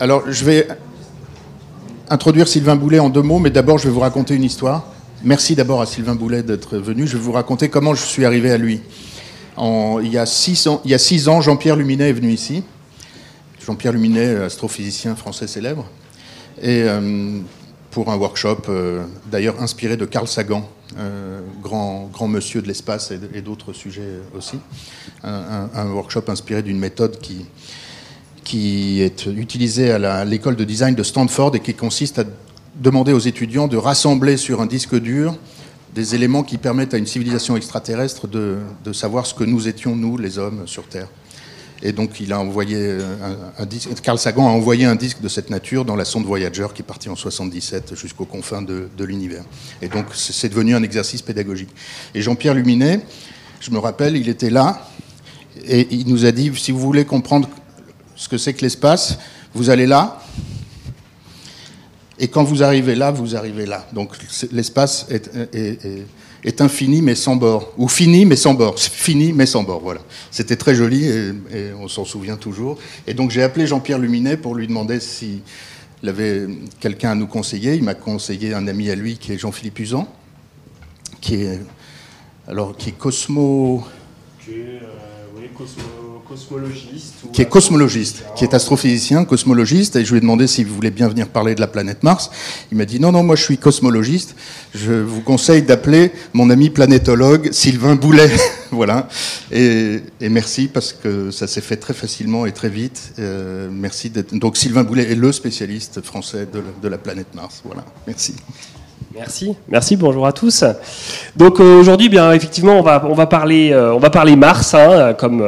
Alors, je vais introduire Sylvain Boulet en deux mots, mais d'abord, je vais vous raconter une histoire. Merci d'abord à Sylvain Boulet d'être venu. Je vais vous raconter comment je suis arrivé à lui. il, y a six ans, Jean-Pierre Luminet est venu ici. Jean-Pierre Luminet, astrophysicien français célèbre, et euh, pour un workshop, euh, d'ailleurs inspiré de Carl Sagan, euh, grand monsieur de l'espace et, d'autres sujets aussi. un workshop inspiré d'une méthode qui, qui est utilisé à l'école de design de Stanford et qui consiste à demander aux étudiants de rassembler sur un disque dur des éléments qui permettent à une civilisation extraterrestre de, savoir ce que nous étions, nous, les hommes, sur Terre. Et donc, il a envoyé un, disque. Carl Sagan a envoyé un disque de cette nature dans la sonde Voyager qui est partie en 77 jusqu'aux confins de, de l'univers. Et donc, c'est devenu un exercice pédagogique. Et Jean-Pierre Luminet, je me rappelle, il était là et il nous a dit si vous voulez comprendre ce que c'est que l'espace. Vous allez là, et quand vous arrivez là, vous arrivez là. Donc l'espace est, infini mais sans bord, ou fini mais sans bord, fini mais sans bord. Voilà. C'était très joli et, on s'en souvient toujours. Et donc j'ai appelé Jean-Pierre Luminet pour lui demander s'il avait quelqu'un à nous conseiller. Il m'a conseillé un ami à lui qui est Jean-Philippe Usan, qui est alors qui est Cosmo. Qui euh, Cosmo cosmologiste. Qui est cosmologiste, qui est astrophysicien, cosmologiste, et je lui ai demandé s'il voulait bien venir parler de la planète Mars. Il m'a dit non, non, moi je suis cosmologiste. Je vous conseille d'appeler mon ami planétologue Sylvain Boulet. voilà. Et, merci parce que ça s'est fait très facilement et très vite. Euh, merci d'être. Donc Sylvain Boulet est le spécialiste français de la, planète Mars. Voilà. Merci. Merci, merci, bonjour à tous. Donc euh, aujourd'hui, bien effectivement, on va, on va, parler, euh, on va parler Mars, hein, comme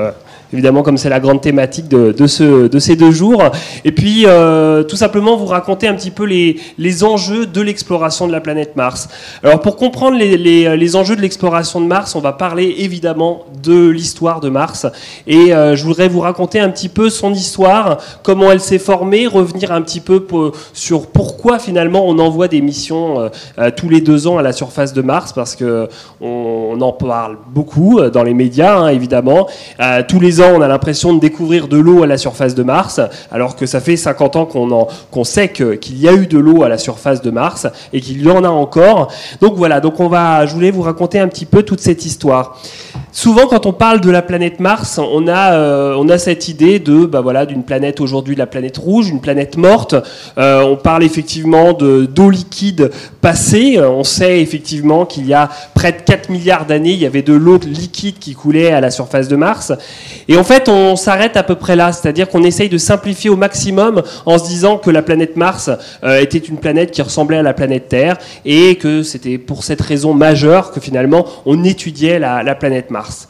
évidemment comme c'est la grande thématique de, de, ce, de, ces deux jours. Et puis euh, tout simplement vous raconter un petit peu les, les enjeux de l'exploration de la planète Mars. Alors pour comprendre les, les, les enjeux de l'exploration de Mars, on va parler évidemment de l'histoire de Mars. Et euh, je voudrais vous raconter un petit peu son histoire, comment elle s'est formée, revenir un petit peu sur pourquoi finalement on envoie des missions euh, tous les deux ans à la surface de Mars, parce que on, en parle beaucoup dans les médias, hein, évidemment. tous les on a l'impression de découvrir de l'eau à la surface de Mars, alors que ça fait 50 ans qu'on sait qu'il y a eu de l'eau à la surface de Mars et qu'il y en a encore. Donc voilà, donc on va, je voulais vous raconter un petit peu toute cette histoire. Souvent, quand on parle de la planète Mars, on a, euh, cette idée de, bah voilà, d'une planète aujourd'hui, la planète rouge, une planète morte. Euh, on parle effectivement de d'eau liquide passée. On sait effectivement qu'il y a près de 4 milliards d'années, il y avait de l'eau liquide qui coulait à la surface de Mars. Et en fait, on s'arrête à peu près là, c'est-à-dire qu'on essaye de simplifier au maximum en se disant que la planète Mars euh, était une planète qui ressemblait à la planète Terre et que c'était pour cette raison majeure que finalement on étudiait la, la planète Mars.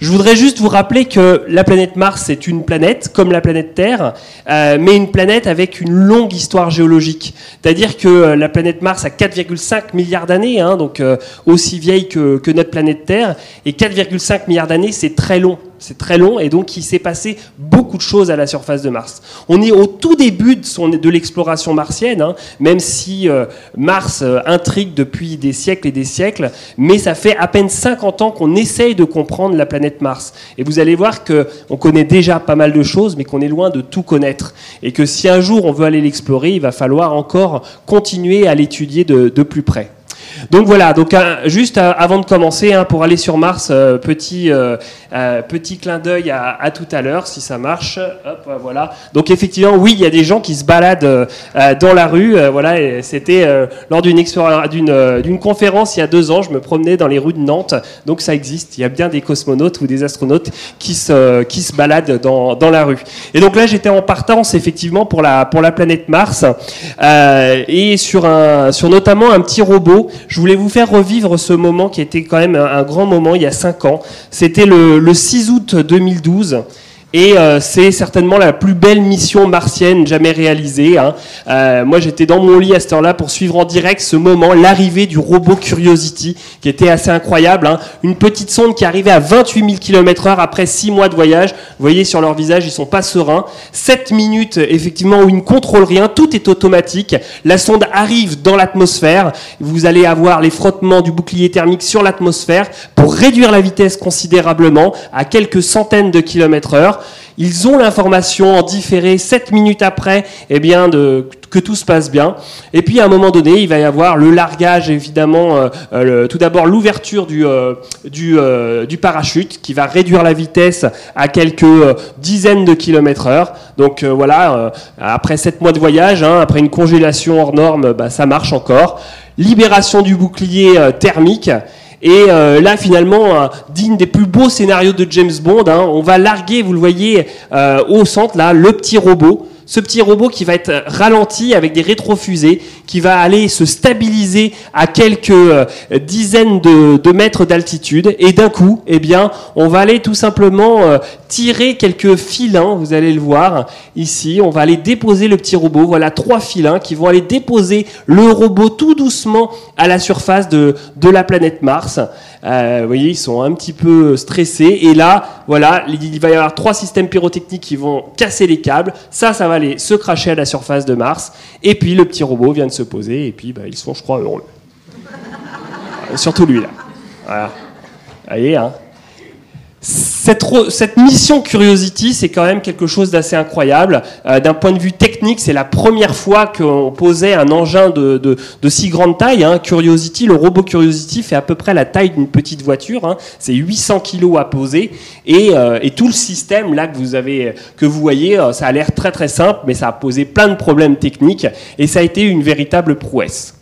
Je voudrais juste vous rappeler que la planète Mars est une planète, comme la planète Terre, euh, mais une planète avec une longue histoire géologique. C'est-à-dire que euh, la planète Mars a 4,5 milliards d'années, hein, donc aussi vieille que, que notre planète Terre, et 4,5 milliards d'années, c'est très long c'est très long et donc il s'est passé beaucoup de choses à la surface de Mars. On est au tout début de, l'exploration martienne, hein, même si euh, Mars euh, intrigue depuis des siècles et des siècles, mais ça fait à peine 50 ans qu'on essaye de comprendre la planète Mars. Et vous allez voir qu'on connaît déjà pas mal de choses, mais qu'on est loin de tout connaître. Et que si un jour on veut aller l'explorer, il va falloir encore continuer à l'étudier de plus près. Donc voilà, donc juste euh, avant de commencer, hein, pour aller sur Mars, euh, petit, euh, petit clin d'œil à, tout à l'heure, si ça marche. Voilà. Donc effectivement, oui, il y a des gens qui se baladent dans la rue. voilà, c'était lors d'une d'une conférence il y a deux ans, je me promenais dans les rues de Nantes. Donc ça existe. Il y a bien des cosmonautes ou des astronautes qui se, qui se baladent dans, dans la rue. Et donc là, j'étais en partance effectivement pour la, pour la planète Mars et sur, un, sur notamment un petit robot je voulais vous faire revivre ce moment qui était quand même un, grand moment il y a 5 ans. C'était le, le 6 août 2012. Et euh, c'est certainement la plus belle mission martienne jamais réalisée. Hein. Euh, moi, j'étais dans mon lit à cette heure-là pour suivre en direct ce moment, l'arrivée du robot Curiosity, qui était assez incroyable. Hein. Une petite sonde qui arrivait à 28 000 km/h après 6 mois de voyage. Vous voyez sur leur visage, ils sont pas sereins. 7 minutes, effectivement, où ils ne contrôlent rien, tout est automatique. La sonde arrive dans l'atmosphère. Vous allez avoir les frottements du bouclier thermique sur l'atmosphère pour réduire la vitesse considérablement à quelques centaines de kilomètres heure. Ils ont l'information en différé 7 minutes après, eh bien, de, que tout se passe bien. Et puis à un moment donné, il va y avoir le largage, évidemment, euh, euh, tout d'abord l'ouverture du, euh, du, du, parachute qui va réduire la vitesse à quelques dizaines de kilomètres heure. Donc voilà, après 7 mois de voyage, hein, après une congélation hors norme, bah, ça marche encore. Libération du bouclier thermique. Et euh, là, finalement, digne des plus beaux scénarios de James Bond, hein, on va larguer, vous le voyez euh, au centre, là, le petit robot ce petit robot qui va être ralenti avec des rétrofusées, qui va aller se stabiliser à quelques euh, dizaines de, mètres d'altitude, et d'un coup, eh bien, on va aller tout simplement euh, tirer quelques filins, vous allez le voir ici, on va aller déposer le petit robot, voilà trois filins qui vont aller déposer le robot tout doucement à la surface de, de la planète Mars. Euh, vous voyez, ils sont un petit peu stressés. Et là, voilà, il va y avoir trois systèmes pyrotechniques qui vont casser les câbles. Ça, ça va aller se cracher à la surface de Mars. Et puis le petit robot vient de se poser. Et puis, bah, ils sont, je crois, heureux. Surtout lui, là. Voilà. Voyez, hein cette, cette, mission Curiosity, c'est quand même quelque chose d'assez incroyable. Euh, D'un point de vue technique, c'est la première fois qu'on posait un engin de, si grande taille. Hein. Curiosity, le robot Curiosity fait à peu près la taille d'une petite voiture. Hein. C'est 800 kilos à poser. Et, euh, et, tout le système là que vous, avez, que vous voyez, euh, ça a l'air très très simple, mais ça a posé plein de problèmes techniques. Et ça a été une véritable prouesse.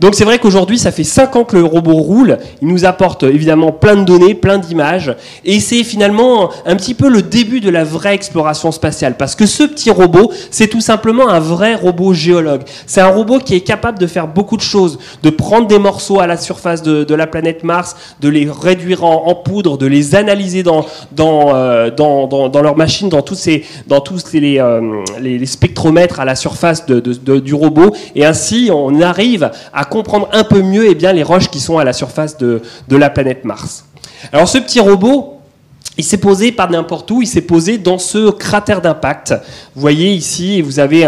Donc c'est vrai qu'aujourd'hui, ça fait 5 ans que le robot roule. Il nous apporte évidemment plein de données, plein d'images. Et c'est finalement un petit peu le début de la vraie exploration spatiale. Parce que ce petit robot, c'est tout simplement un vrai robot géologue. C'est un robot qui est capable de faire beaucoup de choses. De prendre des morceaux à la surface de, la planète Mars, de les réduire en, poudre, de les analyser dans, dans, euh, dans, dans, leur machine, dans tous, ces, dans tous euh, les, les, spectromètres à la surface du robot. Et ainsi, on arrive à comprendre un peu mieux eh bien, les roches qui sont à la surface de, de la planète Mars. Alors ce petit robot, il s'est posé par n'importe où, il s'est posé dans ce cratère d'impact. Vous voyez ici, vous avez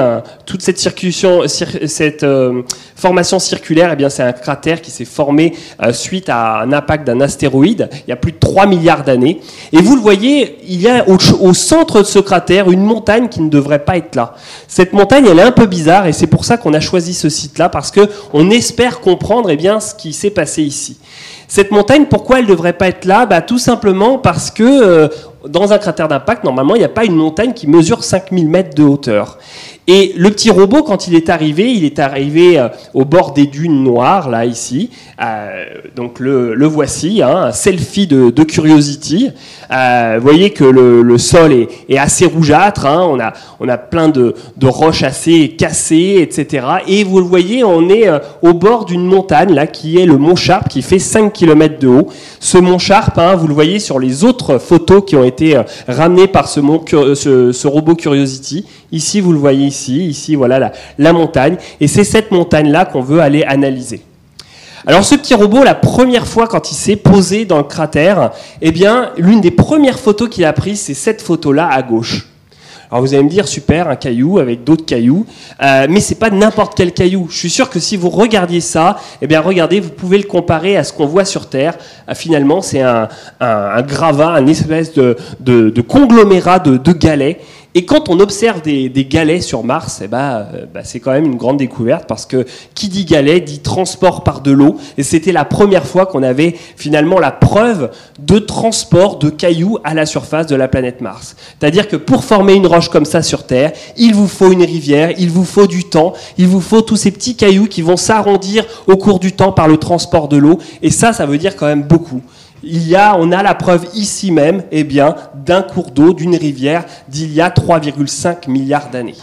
toute cette, circulation, cette euh, formation circulaire, eh bien c'est un cratère qui s'est formé euh, suite à un impact d'un astéroïde il y a plus de 3 milliards d'années. Et vous le voyez, il y a au, au, centre de ce cratère une montagne qui ne devrait pas être là. Cette montagne, elle est un peu bizarre et c'est pour ça qu'on a choisi ce site-là parce que on espère comprendre eh bien ce qui s'est passé ici. Cette montagne, pourquoi elle devrait pas être là? Bah, Tout simplement parce que euh, dans un cratère d'impact, normalement, il n'y a pas une montagne qui mesure 5000 mètres de hauteur. Et le petit robot, quand il est arrivé, il est arrivé euh, au bord des dunes noires, là, ici. Euh, donc le, voici, hein, un selfie de, Curiosity. Euh, vous voyez que le, sol est, assez rougeâtre, hein, on, a, on a plein de, de, roches assez cassées, etc. Et vous le voyez, on est au bord d'une montagne, là, qui est le Mont Sharp, qui fait 5 km de haut. Ce Mont Sharp, hein, vous le voyez sur les autres photos qui ont été ramenées par ce, mont, ce, ce robot Curiosity. Ici, vous le voyez ici, ici, voilà la, montagne. Et c'est cette montagne-là qu'on veut aller analyser. Alors ce petit robot, la première fois quand il s'est posé dans le cratère, eh bien, l'une des premières photos qu'il a prises, c'est cette photo-là à gauche. Alors vous allez me dire, super, un caillou avec d'autres cailloux, euh, mais c'est pas n'importe quel caillou. Je suis sûr que si vous regardiez ça, eh bien regardez, vous pouvez le comparer à ce qu'on voit sur Terre. Euh, finalement, c'est un, un, gravat, un espèce de, de, conglomérat de galets. Et quand on observe des, galets sur Mars, eh ben, euh, bah, c'est quand même une grande découverte parce que qui dit galet dit transport par de l'eau. Et c'était la première fois qu'on avait finalement la preuve de transport de cailloux à la surface de la planète Mars. C'est-à-dire que pour former une roche comme ça sur Terre, il vous faut une rivière, il vous faut du temps, il vous faut tous ces petits cailloux qui vont s'arrondir au cours du temps par le transport de l'eau. Et ça, ça veut dire quand même beaucoup il y a, on a la preuve ici même, eh bien, d'un cours d'eau, d'une rivière d'il y a 3,5 milliards d'années.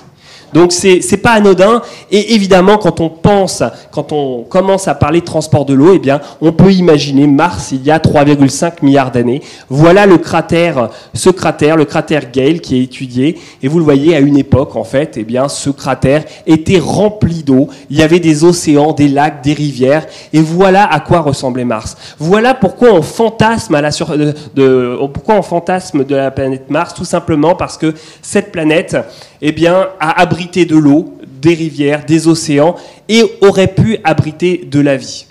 Donc c'est c'est pas anodin et évidemment quand on pense quand on commence à parler de transport de l'eau eh bien on peut imaginer Mars il y a 3,5 milliards d'années. Voilà le cratère ce cratère le cratère Gale qui est étudié et vous le voyez à une époque en fait eh bien ce cratère était rempli d'eau, il y avait des océans, des lacs, des rivières et voilà à quoi ressemblait Mars. Voilà pourquoi on fantasme à la sur, de pourquoi on fantasme de la planète Mars tout simplement parce que cette planète eh bien, a abrité de l'eau, des rivières, des océans, et aurait pu abriter de la vie.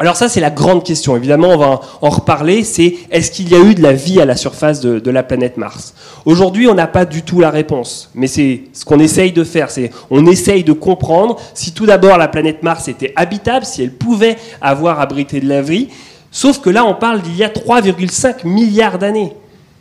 Alors ça, c'est la grande question. Évidemment, on va en reparler. C'est est-ce qu'il y a eu de la vie à la surface de, la planète Mars? Aujourd'hui, on n'a pas du tout la réponse. Mais c'est ce qu'on essaye de faire. C'est on essaye de comprendre si tout d'abord la planète Mars était habitable, si elle pouvait avoir abrité de la vie. Sauf que là, on parle d'il y a 3,5 milliards d'années.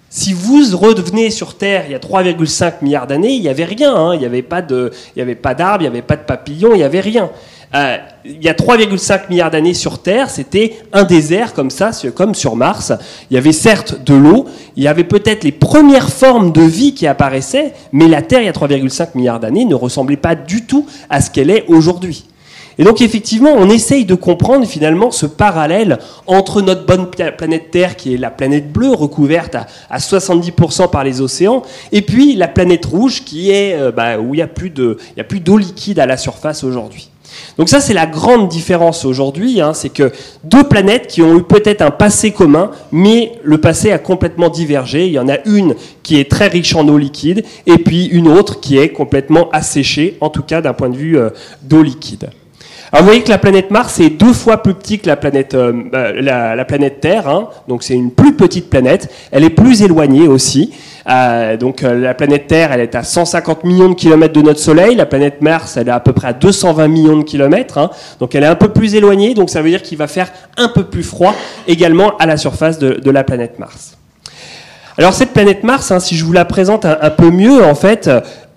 Si vous revenez sur Terre il y a 3,5 milliards d'années, il n'y avait rien. Hein. Il n'y avait pas d'arbres, il n'y avait pas de papillons, il n'y avait rien. Euh, il y a 3,5 milliards d'années sur Terre, c'était un désert comme ça, comme sur Mars. Il y avait certes de l'eau, il y avait peut-être les premières formes de vie qui apparaissaient, mais la Terre, il y a 3,5 milliards d'années, ne ressemblait pas du tout à ce qu'elle est aujourd'hui. Et donc effectivement, on essaye de comprendre finalement ce parallèle entre notre bonne planète Terre, qui est la planète bleue, recouverte à, 70% par les océans, et puis la planète rouge, qui est euh, bah, où il n'y a plus d'eau liquide à la surface aujourd'hui. Donc ça, c'est la grande différence aujourd'hui, hein, c'est que deux planètes qui ont eu peut-être un passé commun, mais le passé a complètement divergé. Il y en a une qui est très riche en eau liquide, et puis une autre qui est complètement asséchée, en tout cas d'un point de vue euh, d'eau liquide. Alors vous voyez que la planète Mars est deux fois plus petite que la planète, euh, bah, la, planète Terre, hein. donc c'est une plus petite planète. Elle est plus éloignée aussi. Euh, donc euh, la planète Terre, elle est à 150 millions de kilomètres de notre Soleil. La planète Mars, elle est à peu près à 220 millions de kilomètres. Hein. donc elle est un peu plus éloignée. Donc ça veut dire qu'il va faire un peu plus froid également à la surface de la planète Mars. Alors cette planète Mars, hein, si je vous la présente un, peu mieux, en fait,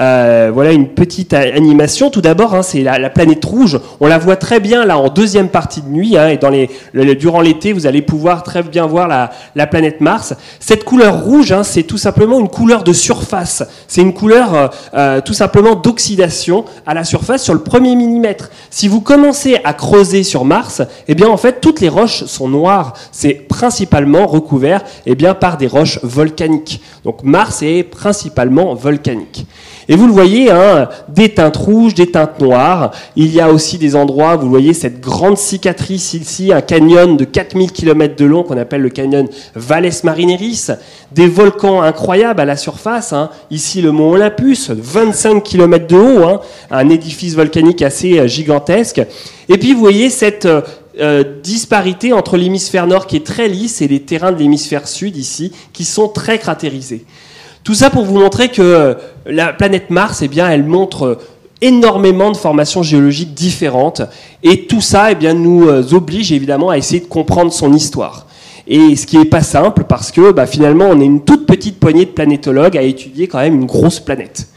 euh, voilà une petite animation. Tout d'abord, hein, c'est la, planète rouge. On la voit très bien là en deuxième partie de nuit, hein, et durant l'été, vous allez pouvoir très bien voir la, planète Mars. Cette couleur rouge, c'est tout simplement une couleur de surface. C'est une couleur euh, euh, tout simplement d'oxydation à la surface sur le premier millimètre. Si vous commencez à creuser sur Mars, eh bien en fait toutes les roches sont noires. C'est principalement recouvert eh bien par des roches volcaniques donc Mars est principalement volcanique. Et vous le voyez, hein, des teintes rouges, des teintes noires. Il y a aussi des endroits, vous voyez cette grande cicatrice ici, un canyon de 4000 km de long qu'on appelle le canyon Valles Marineris. Des volcans incroyables à la surface. Hein. Ici le mont Olympus, 25 km de haut, hein. un édifice volcanique assez euh, gigantesque. Et puis vous voyez cette euh, euh, disparité entre l'hémisphère nord qui est très lisse et les terrains de l'hémisphère sud ici qui sont très cratérisés. Tout ça pour vous montrer que euh, la planète Mars, eh bien, elle montre euh, énormément de formations géologiques différentes et tout ça eh bien, nous oblige évidemment à essayer de comprendre son histoire. Et ce qui n'est pas simple parce que bah, finalement on est une toute petite poignée de planétologues à étudier quand même une grosse planète.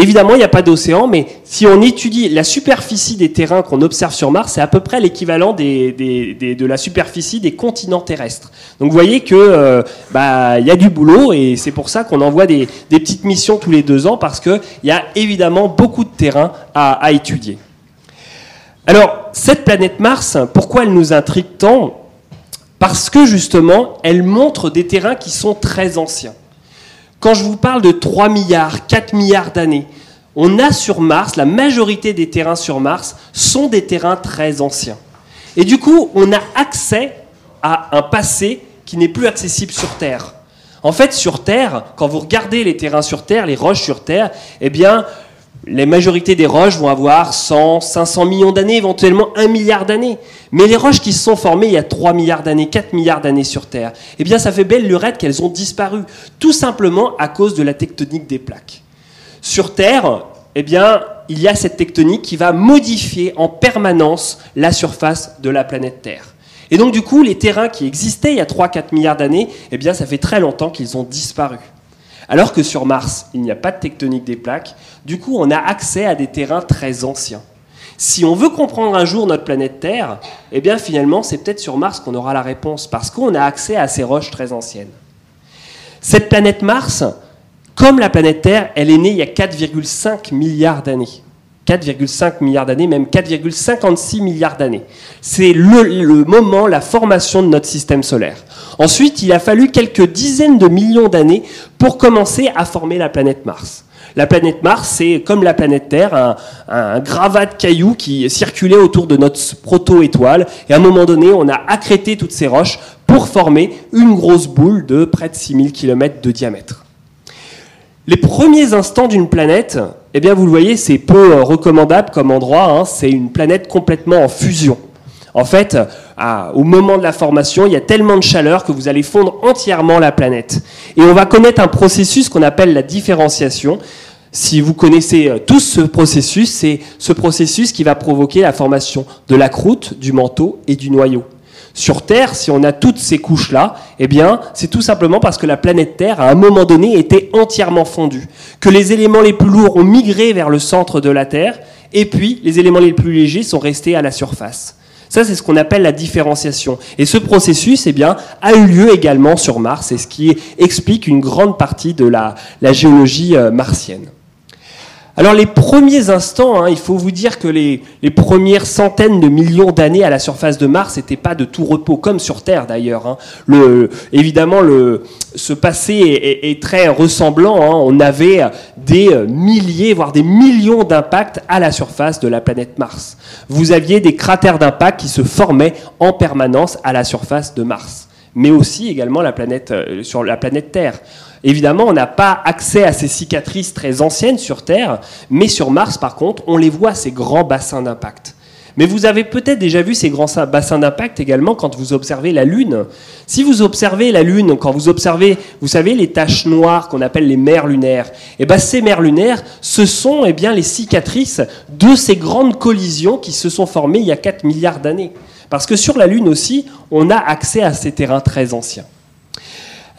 Évidemment, il n'y a pas d'océan, mais si on étudie la superficie des terrains qu'on observe sur Mars, c'est à peu près l'équivalent de la superficie des continents terrestres. Donc vous voyez que euh, bah, y a du boulot et c'est pour ça qu'on envoie des, petites missions tous les deux ans parce qu'il y a évidemment beaucoup de terrain à, étudier. Alors, cette planète Mars, pourquoi elle nous intrigue tant? Parce que justement, elle montre des terrains qui sont très anciens. Quand je vous parle de 3 milliards, 4 milliards d'années, on a sur Mars, la majorité des terrains sur Mars sont des terrains très anciens. Et du coup, on a accès à un passé qui n'est plus accessible sur Terre. En fait, sur Terre, quand vous regardez les terrains sur Terre, les roches sur Terre, eh bien, les majorités des roches vont avoir 100, 500 millions d'années, éventuellement 1 milliard d'années. Mais les roches qui se sont formées il y a 3 milliards d'années, 4 milliards d'années sur Terre, eh bien ça fait belle lurette qu'elles ont disparu, tout simplement à cause de la tectonique des plaques. Sur Terre, eh bien, il y a cette tectonique qui va modifier en permanence la surface de la planète Terre. Et donc du coup, les terrains qui existaient il y a 3-4 milliards d'années, eh bien ça fait très longtemps qu'ils ont disparu. Alors que sur Mars, il n'y a pas de tectonique des plaques, du coup on a accès à des terrains très anciens. Si on veut comprendre un jour notre planète Terre, eh bien finalement c'est peut-être sur Mars qu'on aura la réponse, parce qu'on a accès à ces roches très anciennes. Cette planète Mars, comme la planète Terre, elle est née il y a 4,5 milliards d'années. 4,5 milliards d'années, même 4,56 milliards d'années. C'est le, moment, la formation de notre système solaire. Ensuite, il a fallu quelques dizaines de millions d'années pour commencer à former la planète Mars. La planète Mars, c'est comme la planète Terre, un, gravat de cailloux qui circulait autour de notre proto-étoile. Et à un moment donné, on a accrété toutes ces roches pour former une grosse boule de près de 6000 km de diamètre. Les premiers instants d'une planète, eh bien vous le voyez, c'est peu recommandable comme endroit. Hein. c'est une planète complètement en fusion. En fait, au moment de la formation, il y a tellement de chaleur que vous allez fondre entièrement la planète. Et on va connaître un processus qu'on appelle la différenciation. Si vous connaissez euh, tous ce processus, c'est ce processus qui va provoquer la formation de la croûte, du manteau et du noyau. Sur Terre, si on a toutes ces couches-là, eh bien, c'est tout simplement parce que la planète Terre, à un moment donné, était entièrement fondue. Que les éléments les plus lourds ont migré vers le centre de la Terre, et puis les éléments les plus légers sont restés à la surface. Ça, c'est ce qu'on appelle la différenciation. Et ce processus, eh bien, a eu lieu également sur Mars, et ce qui explique une grande partie de la, géologie euh, martienne. Alors les premiers instants, hein, il faut vous dire que les, premières centaines de millions d'années à la surface de Mars n'étaient pas de tout repos, comme sur Terre d'ailleurs. Hein. évidemment, ce passé est, très ressemblant. Hein. On avait des milliers, voire des millions d'impacts à la surface de la planète Mars. Vous aviez des cratères d'impact qui se formaient en permanence à la surface de Mars, mais aussi également euh, sur la planète Terre. Évidemment, on n'a pas accès à ces cicatrices très anciennes sur Terre, mais sur Mars, par contre, on les voit, ces grands bassins d'impact. Mais vous avez peut-être déjà vu ces grands bassins d'impact également quand vous observez la Lune. Si vous observez la Lune, quand vous observez, vous savez, les taches noires qu'on appelle les mers lunaires, eh bien ces mers lunaires, ce sont eh bien, les cicatrices de ces grandes collisions qui se sont formées il y a 4 milliards d'années. Parce que sur la Lune aussi, on a accès à ces terrains très anciens.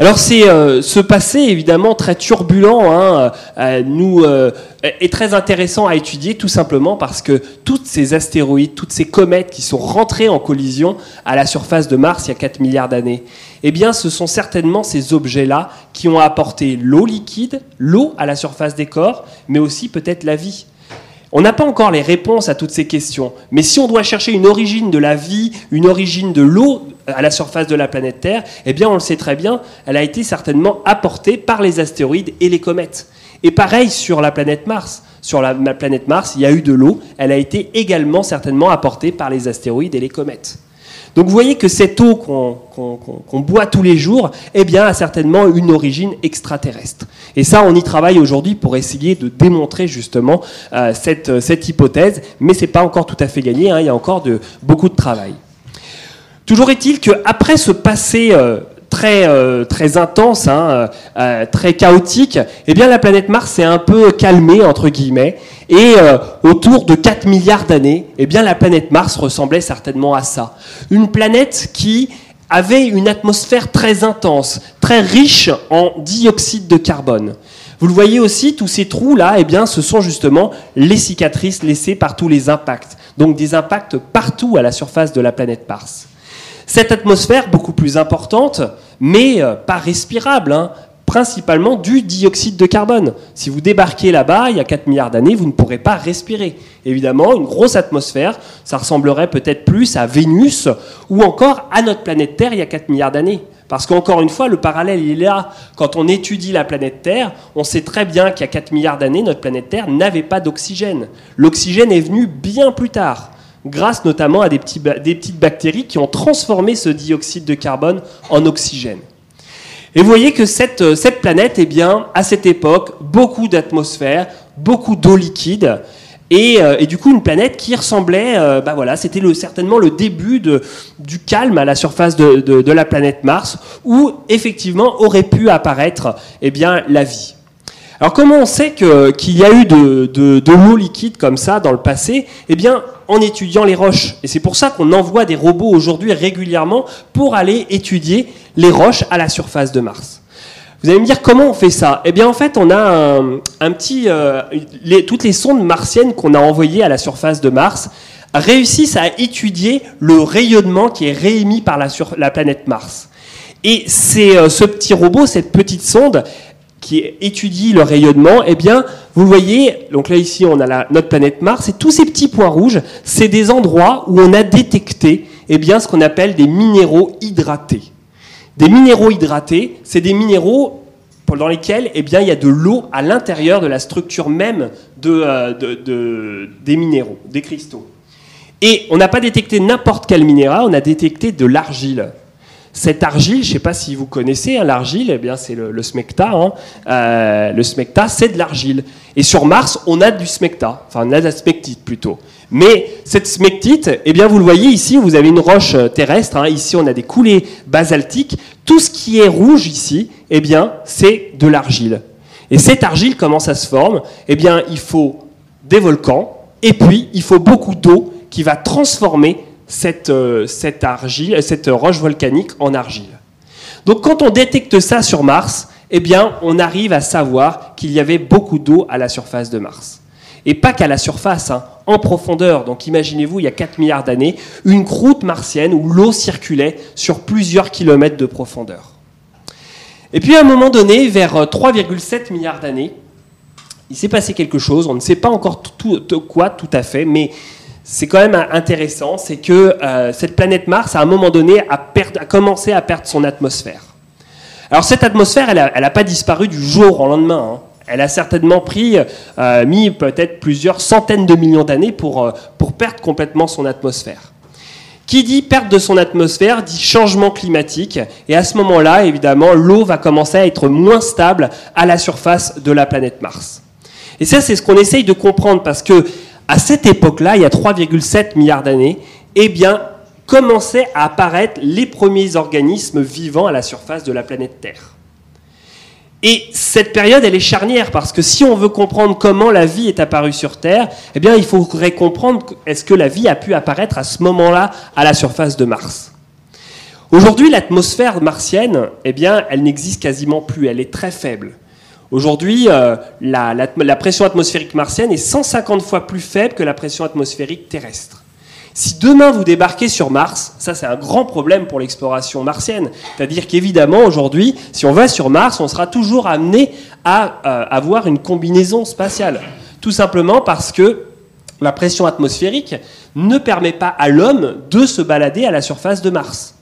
Alors c'est euh, ce passé évidemment très turbulent hein, euh, euh, est très intéressant à étudier tout simplement parce que toutes ces astéroïdes, toutes ces comètes qui sont rentrées en collision à la surface de Mars il y a 4 milliards d'années, eh bien ce sont certainement ces objets-là qui ont apporté l'eau liquide, l'eau à la surface des corps, mais aussi peut-être la vie. On n'a pas encore les réponses à toutes ces questions, mais si on doit chercher une origine de la vie, une origine de l'eau à la surface de la planète Terre, eh bien on le sait très bien, elle a été certainement apportée par les astéroïdes et les comètes. Et pareil sur la planète Mars. Sur la, planète Mars, il y a eu de l'eau, elle a été également certainement apportée par les astéroïdes et les comètes. Donc vous voyez que cette eau qu'on boit tous les jours, eh bien, a certainement une origine extraterrestre. Et ça, on y travaille aujourd'hui pour essayer de démontrer justement euh, cette, cette, hypothèse, mais ce n'est pas encore tout à fait gagné, hein, il y a encore beaucoup de travail. Toujours est-il qu'après ce passé euh, très, euh, très intense, hein, euh, très chaotique, eh bien la planète Mars s'est un peu calmée, entre guillemets, et autour de 4 milliards d'années, eh bien la planète Mars ressemblait certainement à ça. Une planète qui avait une atmosphère très intense, très riche en dioxyde de carbone. Vous le voyez aussi, tous ces trous-là, eh bien, ce sont justement les cicatrices laissées par tous les impacts. Donc des impacts partout à la surface de la planète Mars. Cette atmosphère, beaucoup plus importante, mais euh, pas respirable, hein, principalement du dioxyde de carbone. Si vous débarquez là-bas, il y a 4 milliards d'années, vous ne pourrez pas respirer. Évidemment, une grosse atmosphère, ça ressemblerait peut-être plus à Vénus ou encore à notre planète Terre il y a 4 milliards d'années. Parce qu'encore une fois, le parallèle il est là. Quand on étudie la planète Terre, on sait très bien qu'il y a 4 milliards d'années, notre planète Terre n'avait pas d'oxygène. L'oxygène est venu bien plus tard grâce notamment à des, petites bactéries qui ont transformé ce dioxyde de carbone en oxygène. Et vous voyez que cette, euh, planète, eh bien, à cette époque, beaucoup d'atmosphère, beaucoup d'eau liquide, et, euh, du coup une planète qui ressemblait, euh, bah voilà, c'était certainement le début du calme à la surface de, la planète Mars, où effectivement aurait pu apparaître eh bien, la vie. Alors comment on sait qu'il y a eu de, l'eau liquide comme ça dans le passé? Eh bien, en étudiant les roches. Et c'est pour ça qu'on envoie des robots aujourd'hui régulièrement pour aller étudier les roches à la surface de Mars. Vous allez me dire comment on fait ça? Eh bien en fait on a un, petit... Euh, toutes les sondes martiennes qu'on a envoyées à la surface de Mars réussissent à étudier le rayonnement qui est réémis par la planète Mars. Et c'est euh, ce petit robot, cette petite sonde, qui étudie le rayonnement, eh bien, vous voyez, donc là ici on a notre planète Mars, et tous ces petits points rouges, c'est des endroits où on a détecté eh bien, ce qu'on appelle des minéraux hydratés. Des minéraux hydratés, c'est des minéraux dans lesquels eh bien, il y a de l'eau à l'intérieur de la structure même euh, des minéraux, des cristaux. Et on n'a pas détecté n'importe quel minéral, on a détecté de l'argile. Cette argile, je ne sais pas si vous connaissez, hein, l'argile, eh bien c'est le, smecta. Hein. Euh, le smecta, c'est de l'argile. Et sur Mars, on a du smecta, enfin on a de la smectite plutôt. Mais cette smectite, eh bien, vous le voyez ici, vous avez une roche euh, terrestre. hein. Ici, on a des coulées basaltiques. Tout ce qui est rouge ici, eh bien, c'est de l'argile. Et cette argile, comment ça se forme? Eh bien, il faut des volcans et puis il faut beaucoup d'eau qui va transformer cette, euh, cette, argile, cette roche volcanique en argile. Donc, quand on détecte ça sur Mars, eh bien, on arrive à savoir qu'il y avait beaucoup d'eau à la surface de Mars. Et pas qu'à la surface, hein, en profondeur. Donc imaginez-vous, il y a 4 milliards d'années, une croûte martienne où l'eau circulait sur plusieurs kilomètres de profondeur. Et puis à un moment donné, vers euh, 3,7 milliards d'années, il s'est passé quelque chose, on ne sait pas encore tout, tout- quoi tout à fait, mais c'est quand même intéressant, c'est que euh, cette planète Mars, à un moment donné, a, commencé à perdre son atmosphère. Alors cette atmosphère, elle n'a pas disparu du jour au lendemain. hein. Elle a certainement pris, euh, mis peut-être plusieurs centaines de millions d'années pour, euh, pour perdre complètement son atmosphère. Qui dit perte de son atmosphère dit changement climatique. Et à ce moment-là, évidemment, l'eau va commencer à être moins stable à la surface de la planète Mars. Et ça, c'est ce qu'on essaye de comprendre parce que à cette époque-là, il y a 3,7 milliards d'années, eh commençaient à apparaître les premiers organismes vivants à la surface de la planète Terre. Et cette période, elle est charnière parce que si on veut comprendre comment la vie est apparue sur Terre, eh il faudrait comprendre est-ce que la vie a pu apparaître à ce moment-là à la surface de Mars. Aujourd'hui, l'atmosphère martienne, eh elle n'existe quasiment plus. Elle est très faible. Aujourd'hui, euh, la, pression atmosphérique martienne est 150 fois plus faible que la pression atmosphérique terrestre. Si demain vous débarquez sur Mars, ça c'est un grand problème pour l'exploration martienne. C'est-à-dire qu'évidemment aujourd'hui, si on va sur Mars, on sera toujours amené à euh, avoir une combinaison spatiale. Tout simplement parce que la pression atmosphérique ne permet pas à l'homme de se balader à la surface de Mars.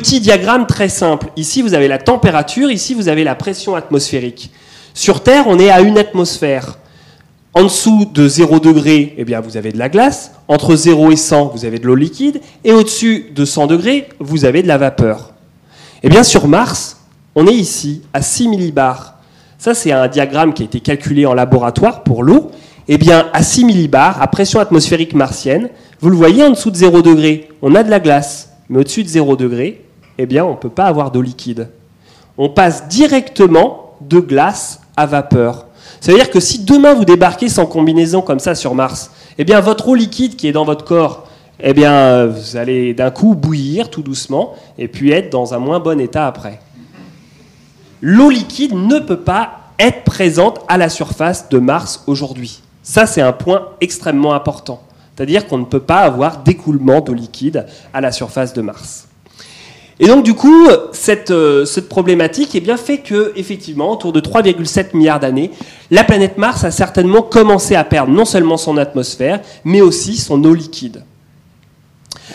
Petit diagramme très simple. Ici, vous avez la température, ici, vous avez la pression atmosphérique. Sur Terre, on est à une atmosphère. En dessous de 0 degré, eh bien, vous avez de la glace. Entre 0 et 100, vous avez de l'eau liquide. Et au-dessus de 100 degrés, vous avez de la vapeur. Eh bien, sur Mars, on est ici à 6 millibars. Ça, c'est un diagramme qui a été calculé en laboratoire pour l'eau. Eh bien, à 6 millibars, à pression atmosphérique martienne, vous le voyez en dessous de 0 degré, on a de la glace. Mais au-dessus de 0 degré, eh bien, on ne peut pas avoir d'eau liquide. On passe directement de glace à vapeur. Ça veut dire que si demain vous débarquez sans combinaison comme ça sur Mars, eh bien, votre eau liquide qui est dans votre corps, eh bien, vous allez d'un coup bouillir tout doucement et puis être dans un moins bon état après. L'eau liquide ne peut pas être présente à la surface de Mars aujourd'hui. Ça, c'est un point extrêmement important. C'est-à-dire qu'on ne peut pas avoir d'écoulement d'eau liquide à la surface de Mars. Et donc, du coup, cette, euh, cette problématique eh bien, fait que, effectivement, autour de 3,7 milliards d'années, la planète Mars a certainement commencé à perdre non seulement son atmosphère, mais aussi son eau liquide.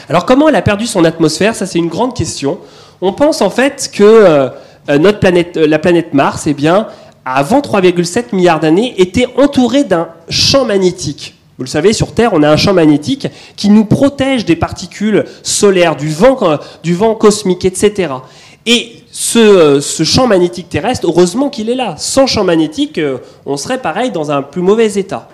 Alors, comment elle a perdu son atmosphère? Ça, c'est une grande question. On pense en fait que euh, euh, notre planète, la planète Mars, eh bien, avant 3,7 milliards d'années, était entourée d'un champ magnétique. Vous le savez, sur Terre, on a un champ magnétique qui nous protège des particules solaires, du vent, euh, cosmique, etc. Et ce, euh, ce champ magnétique terrestre, heureusement qu'il est là. Sans champ magnétique, euh, on serait pareil dans un plus mauvais état.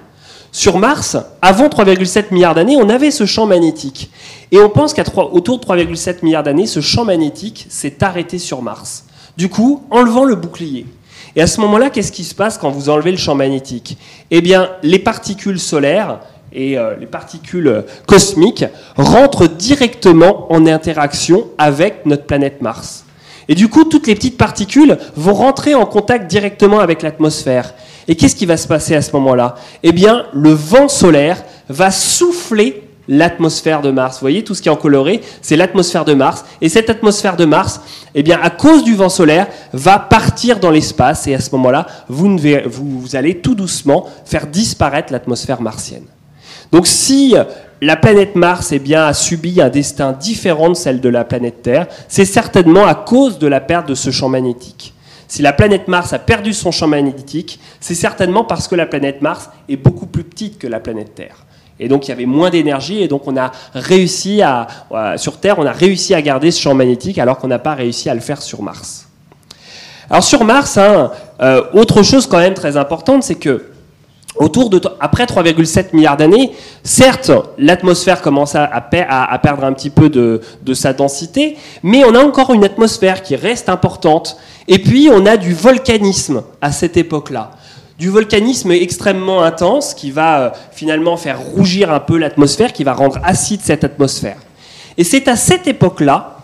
Sur Mars, avant 3,7 milliards d'années, on avait ce champ magnétique. Et on pense qu'à autour de 3,7 milliards d'années, ce champ magnétique s'est arrêté sur Mars. Du coup, enlevant le bouclier. Et à ce moment-là, qu'est-ce qui se passe quand vous enlevez le champ magnétique? Eh bien, les particules solaires et euh, les particules euh, cosmiques rentrent directement en interaction avec notre planète Mars. Et du coup, toutes les petites particules vont rentrer en contact directement avec l'atmosphère. Et qu'est-ce qui va se passer à ce moment-là? Eh bien, le vent solaire va souffler l'atmosphère de Mars. Vous voyez, tout ce qui est en coloré, c'est l'atmosphère de Mars. Et cette atmosphère de Mars, eh bien, à cause du vent solaire, va partir dans l'espace. Et à ce moment-là, vous, allez tout doucement faire disparaître l'atmosphère martienne. Donc si la planète Mars eh bien, a subi un destin différent de celle de la planète Terre, c'est certainement à cause de la perte de ce champ magnétique. Si la planète Mars a perdu son champ magnétique, c'est certainement parce que la planète Mars est beaucoup plus petite que la planète Terre. Et donc il y avait moins d'énergie et donc on a réussi à, à- sur Terre, on a réussi à garder ce champ magnétique alors qu'on n'a pas réussi à le faire sur Mars. Alors sur Mars, hein, euh, autre chose quand même très importante, c'est que autour de après 3,7 milliards d'années, certes, l'atmosphère commence à, à, perdre un petit peu de, de, sa densité, mais on a encore une atmosphère qui reste importante. Et puis, on a du volcanisme à cette époque-là. Du volcanisme extrêmement intense qui va euh, finalement faire rougir un peu l'atmosphère, qui va rendre acide cette atmosphère. Et c'est à cette époque-là,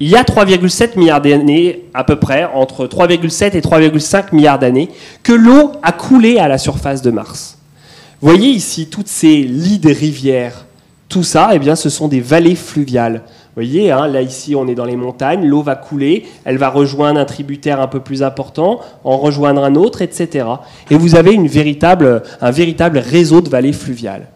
il y a 3,7 milliards d'années à peu près, entre 3,7 et 3,5 milliards d'années, que l'eau a coulé à la surface de Mars. Voyez ici toutes ces lits de rivières. Tout ça, eh bien, ce sont des vallées fluviales. Voyez, hein, là ici on est dans les montagnes, l'eau va couler, elle va rejoindre un tributaire un peu plus important, en rejoindre un autre, etc. Et vous avez un véritable réseau de vallées fluviales.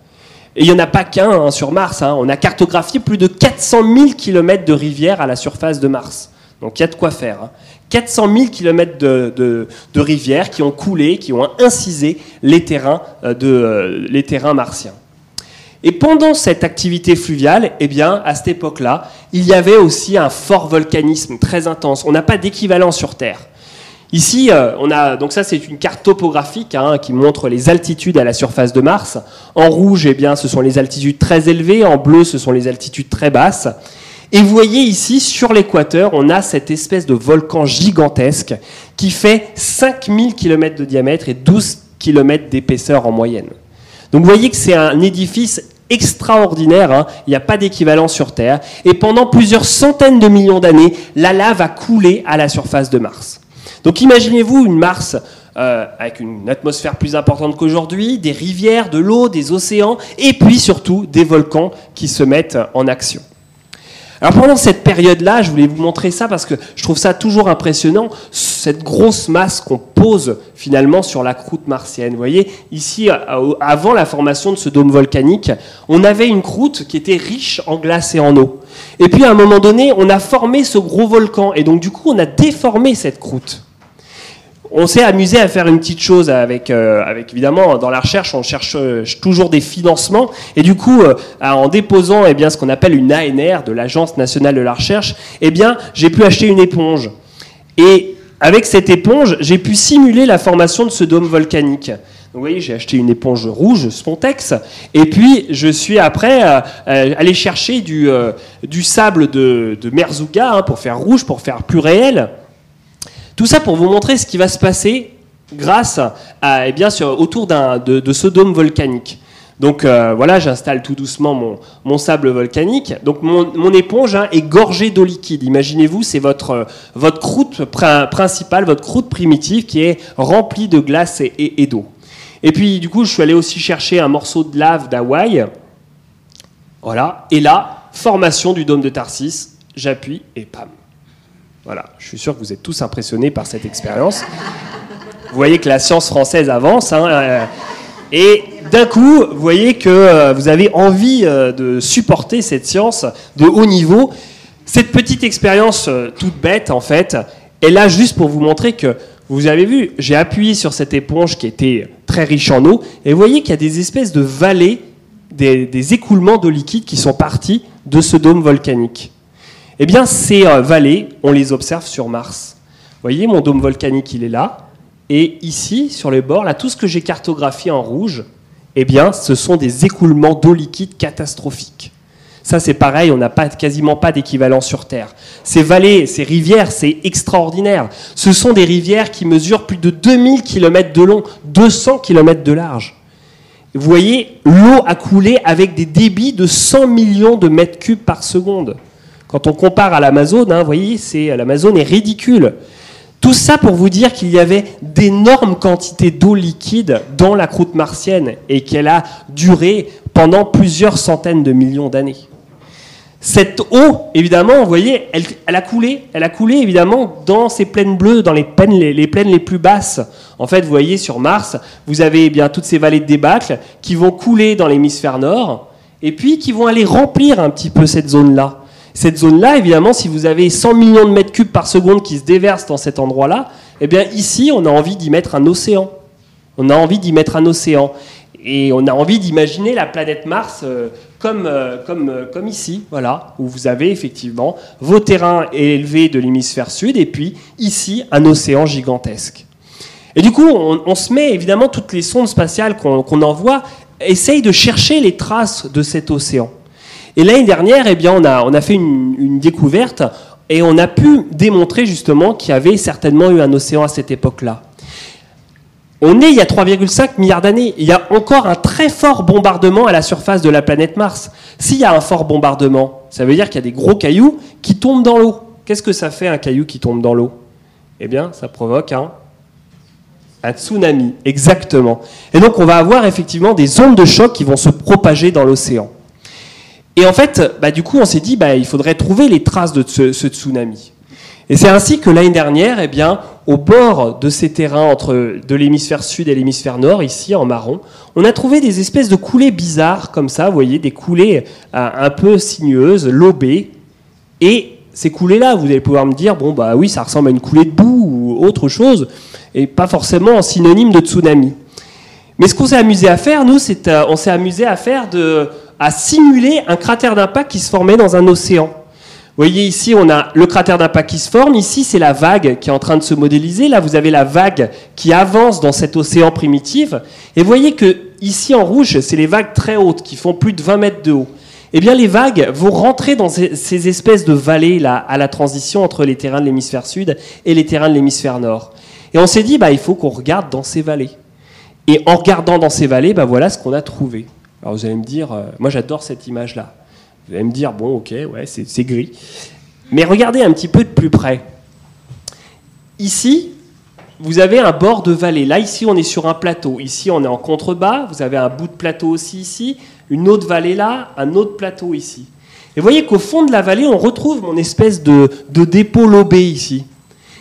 Et il n'y en a pas qu'un hein, sur Mars. Hein. On a cartographié plus de 400 000 km de rivières à la surface de Mars. Donc il y a de quoi faire. 400 000 km de, rivières qui ont coulé, qui ont incisé les terrains, euh, euh, les terrains martiens. Et pendant cette activité fluviale, eh bien, à cette époque-là, il y avait aussi un fort volcanisme très intense. On n'a pas d'équivalent sur Terre. Ici, euh, on a donc ça c'est une carte topographique hein, qui montre les altitudes à la surface de Mars. En rouge, eh bien, ce sont les altitudes très élevées. En bleu, ce sont les altitudes très basses. Et vous voyez ici, sur l'équateur, on a cette espèce de volcan gigantesque qui fait 5000 km de diamètre et 12 km d'épaisseur en moyenne. Donc vous voyez que c'est un édifice extraordinaire, hein. il n'y a pas d'équivalent sur Terre, et pendant plusieurs centaines de millions d'années, la lave a coulé à la surface de Mars. Donc imaginez-vous une Mars euh, avec une atmosphère plus importante qu'aujourd'hui, des rivières, de l'eau, des océans, et puis surtout des volcans qui se mettent en action. Alors pendant cette période-là, je voulais vous montrer ça parce que je trouve ça toujours impressionnant, cette grosse masse qu'on pose finalement sur la croûte martienne. Vous voyez, ici, avant la formation de ce dôme volcanique, on avait une croûte qui était riche en glace et en eau. Et puis à un moment donné, on a formé ce gros volcan, et donc du coup, on a déformé cette croûte on s'est amusé à faire une petite chose avec, euh, avec évidemment, dans la recherche, on cherche euh, toujours des financements. Et du coup, euh, en déposant eh bien, ce qu'on appelle une ANR de l'Agence nationale de la recherche, eh bien, j'ai pu acheter une éponge. Et avec cette éponge, j'ai pu simuler la formation de ce dôme volcanique. Donc, vous voyez, j'ai acheté une éponge rouge, Spontex, et puis je suis après allé chercher du, sable de, de Merzouga hein, pour faire rouge, pour faire plus réel. Tout ça pour vous montrer ce qui va se passer grâce à, eh bien, autour de, ce dôme volcanique. Donc euh, voilà, j'installe tout doucement mon, sable volcanique. Donc mon, éponge hein, est gorgée d'eau liquide. Imaginez-vous, c'est votre, votre croûte principale, votre croûte primitive qui est remplie de glace et, d'eau. Et puis du coup, je suis allé aussi chercher un morceau de lave d'Hawaï. Voilà. Et là, formation du dôme de Tarsis. J'appuie et pam. Voilà, je suis sûr que vous êtes tous impressionnés par cette expérience. Vous voyez que la science française avance. Hein, euh, et d'un coup, vous voyez que euh, vous avez envie euh, de supporter cette science de haut niveau. Cette petite expérience toute bête, en fait, est là juste pour vous montrer que, vous avez vu, j'ai appuyé sur cette éponge qui était très riche en eau, et vous voyez qu'il y a des espèces de vallées, des, des écoulements d'eau liquide qui sont partis de ce dôme volcanique. Eh bien, ces euh, vallées, on les observe sur Mars. Vous voyez, mon dôme volcanique, il est là. Et ici, sur les bords, là, tout ce que j'ai cartographié en rouge, eh bien, ce sont des écoulements d'eau liquide catastrophiques. Ça, c'est pareil, on n'a quasiment pas d'équivalent sur Terre. Ces vallées, ces rivières, c'est extraordinaire. Ce sont des rivières qui mesurent plus de 2000 km de long, 200 km de large. Vous voyez, l'eau a coulé avec des débits de 100 millions de mètres cubes par seconde. Quand on compare à l'Amazone, hein, vous voyez, c'est, l'Amazone est ridicule. Tout ça pour vous dire qu'il y avait d'énormes quantités d'eau liquide dans la croûte martienne et qu'elle a duré pendant plusieurs centaines de millions d'années. Cette eau, évidemment, vous voyez, elle, a coulé. Elle a coulé, évidemment, dans ces plaines bleues, dans les plaines les, plaines les plus basses. En fait, vous voyez, sur Mars, vous avez eh bien toutes ces vallées de débâcle qui vont couler dans l'hémisphère nord et puis qui vont aller remplir un petit peu cette zone-là. Cette zone-là, évidemment, si vous avez 100 millions de mètres cubes par seconde qui se déversent dans cet endroit-là, eh bien ici, on a envie d'y mettre un océan. On a envie d'y mettre un océan. Et on a envie d'imaginer la planète Mars euh, comme, euh, euh, comme ici, voilà, où vous avez effectivement vos terrains élevés de l'hémisphère sud et puis ici un océan gigantesque. Et du coup, on, se met évidemment toutes les sondes spatiales qu'on envoie essayent de chercher les traces de cet océan. Et l'année dernière, eh bien, on a, on a fait une, découverte et on a pu démontrer justement qu'il y avait certainement eu un océan à cette époque-là. On est il y a 3,5 milliards d'années. Il y a encore un très fort bombardement à la surface de la planète Mars. S'il y a un fort bombardement, ça veut dire qu'il y a des gros cailloux qui tombent dans l'eau. Qu'est-ce que ça fait un caillou qui tombe dans l'eau? Eh bien, ça provoque un, un tsunami, exactement. Et donc, on va avoir effectivement des ondes de choc qui vont se propager dans l'océan. Et en fait, bah, du coup, on s'est dit, bah, il faudrait trouver les traces de ce, tsunami. Et c'est ainsi que l'année dernière, eh au bord de ces terrains entre de l'hémisphère sud et l'hémisphère nord, ici en marron, on a trouvé des espèces de coulées bizarres comme ça, vous voyez, des coulées euh, un peu sinueuses, lobées. Et ces coulées-là, vous allez pouvoir me dire, bon, bah oui, ça ressemble à une coulée de boue ou autre chose, et pas forcément en synonyme de tsunami. Mais ce qu'on s'est amusé à faire, nous, c'est euh, on s'est amusé à faire de à simuler un cratère d'impact qui se formait dans un océan. Vous voyez ici, on a le cratère d'impact qui se forme. Ici, c'est la vague qui est en train de se modéliser. Là, vous avez la vague qui avance dans cet océan primitif. Et vous voyez que ici, en rouge, c'est les vagues très hautes qui font plus de 20 mètres de haut. Eh bien, les vagues vont rentrer dans ces, espèces de vallées à la transition entre les terrains de l'hémisphère sud et les terrains de l'hémisphère nord. Et on s'est dit, bah, il faut qu'on regarde dans ces vallées. Et en regardant dans ces vallées, bah, voilà ce qu'on a trouvé. Alors vous allez me dire, euh, moi j'adore cette image-là. Vous allez me dire, bon, ok, ouais, c'est gris. Mais regardez un petit peu de plus près. Ici, vous avez un bord de vallée. Là, ici, on est sur un plateau. Ici, on est en contrebas. Vous avez un bout de plateau aussi ici. Une autre vallée là, un autre plateau ici. Et vous voyez qu'au fond de la vallée, on retrouve mon espèce de, de dépôt lobé ici.